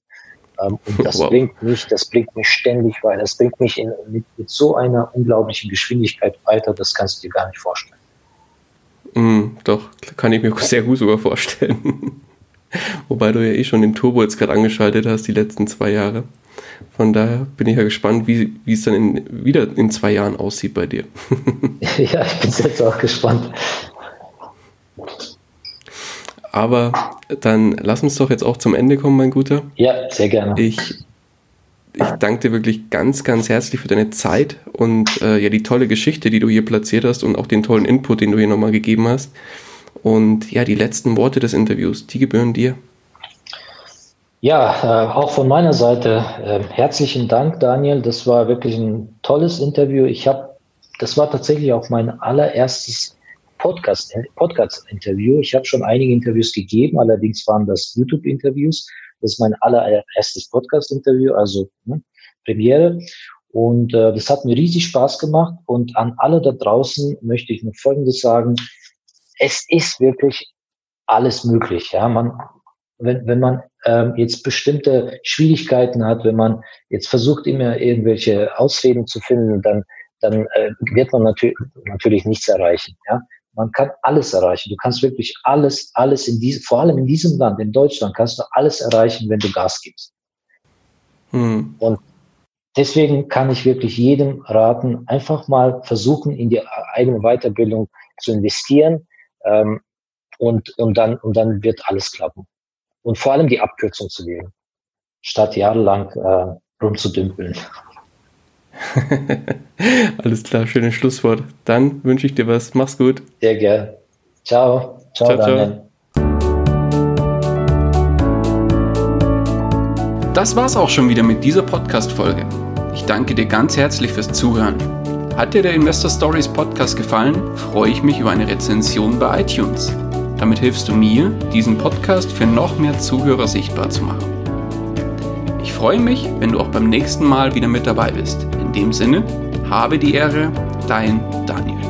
Ähm, und das wow. bringt mich, das bringt mich ständig weiter. Das bringt mich in, mit, mit, so einer unglaublichen Geschwindigkeit weiter. Das kannst du dir gar nicht vorstellen. Mm, doch, kann ich mir sehr gut sogar vorstellen. Wobei du ja eh schon den Turbo jetzt gerade angeschaltet hast, die letzten zwei Jahre. Von daher bin ich ja gespannt, wie, wie es dann in, wieder in zwei Jahren aussieht bei dir. ja, ich bin jetzt auch gespannt. Aber dann lass uns doch jetzt auch zum Ende kommen, mein Guter. Ja, sehr gerne. Ich, ich danke dir wirklich ganz, ganz herzlich für deine Zeit und äh, ja die tolle Geschichte, die du hier platziert hast und auch den tollen Input, den du hier nochmal gegeben hast. Und ja, die letzten Worte des Interviews, die gebühren dir. Ja, äh, auch von meiner Seite äh, herzlichen Dank, Daniel. Das war wirklich ein tolles Interview. Ich habe, das war tatsächlich auch mein allererstes Podcast, Podcast. Ich habe schon einige Interviews gegeben, allerdings waren das YouTube-Interviews. Das ist mein allererstes Podcast-Interview, also ne, Premiere. Und äh, das hat mir riesig Spaß gemacht. Und an alle da draußen möchte ich nur Folgendes sagen. Es ist wirklich alles möglich. Ja, man, wenn, wenn man ähm, jetzt bestimmte Schwierigkeiten hat, wenn man jetzt versucht, immer irgendwelche Ausreden zu finden, dann, dann äh, wird man natürlich, natürlich nichts erreichen. Ja? Man kann alles erreichen. Du kannst wirklich alles, alles in diesem, vor allem in diesem Land, in Deutschland, kannst du alles erreichen, wenn du Gas gibst. Hm. Und deswegen kann ich wirklich jedem raten, einfach mal versuchen, in die eigene Weiterbildung zu investieren. Ähm, und, und, dann, und dann wird alles klappen und vor allem die Abkürzung zu wählen, statt jahrelang äh, rumzudümpeln. Alles klar, schönes Schlusswort. Dann wünsche ich dir was. Mach's gut. Sehr gerne. Ciao. Ciao, ciao Daniel. Das war's auch schon wieder mit dieser Podcast-Folge. Ich danke dir ganz herzlich fürs Zuhören. Hat dir der Investor Stories Podcast gefallen, freue ich mich über eine Rezension bei iTunes. Damit hilfst du mir, diesen Podcast für noch mehr Zuhörer sichtbar zu machen. Ich freue mich, wenn du auch beim nächsten Mal wieder mit dabei bist. In dem Sinne, habe die Ehre, dein Daniel.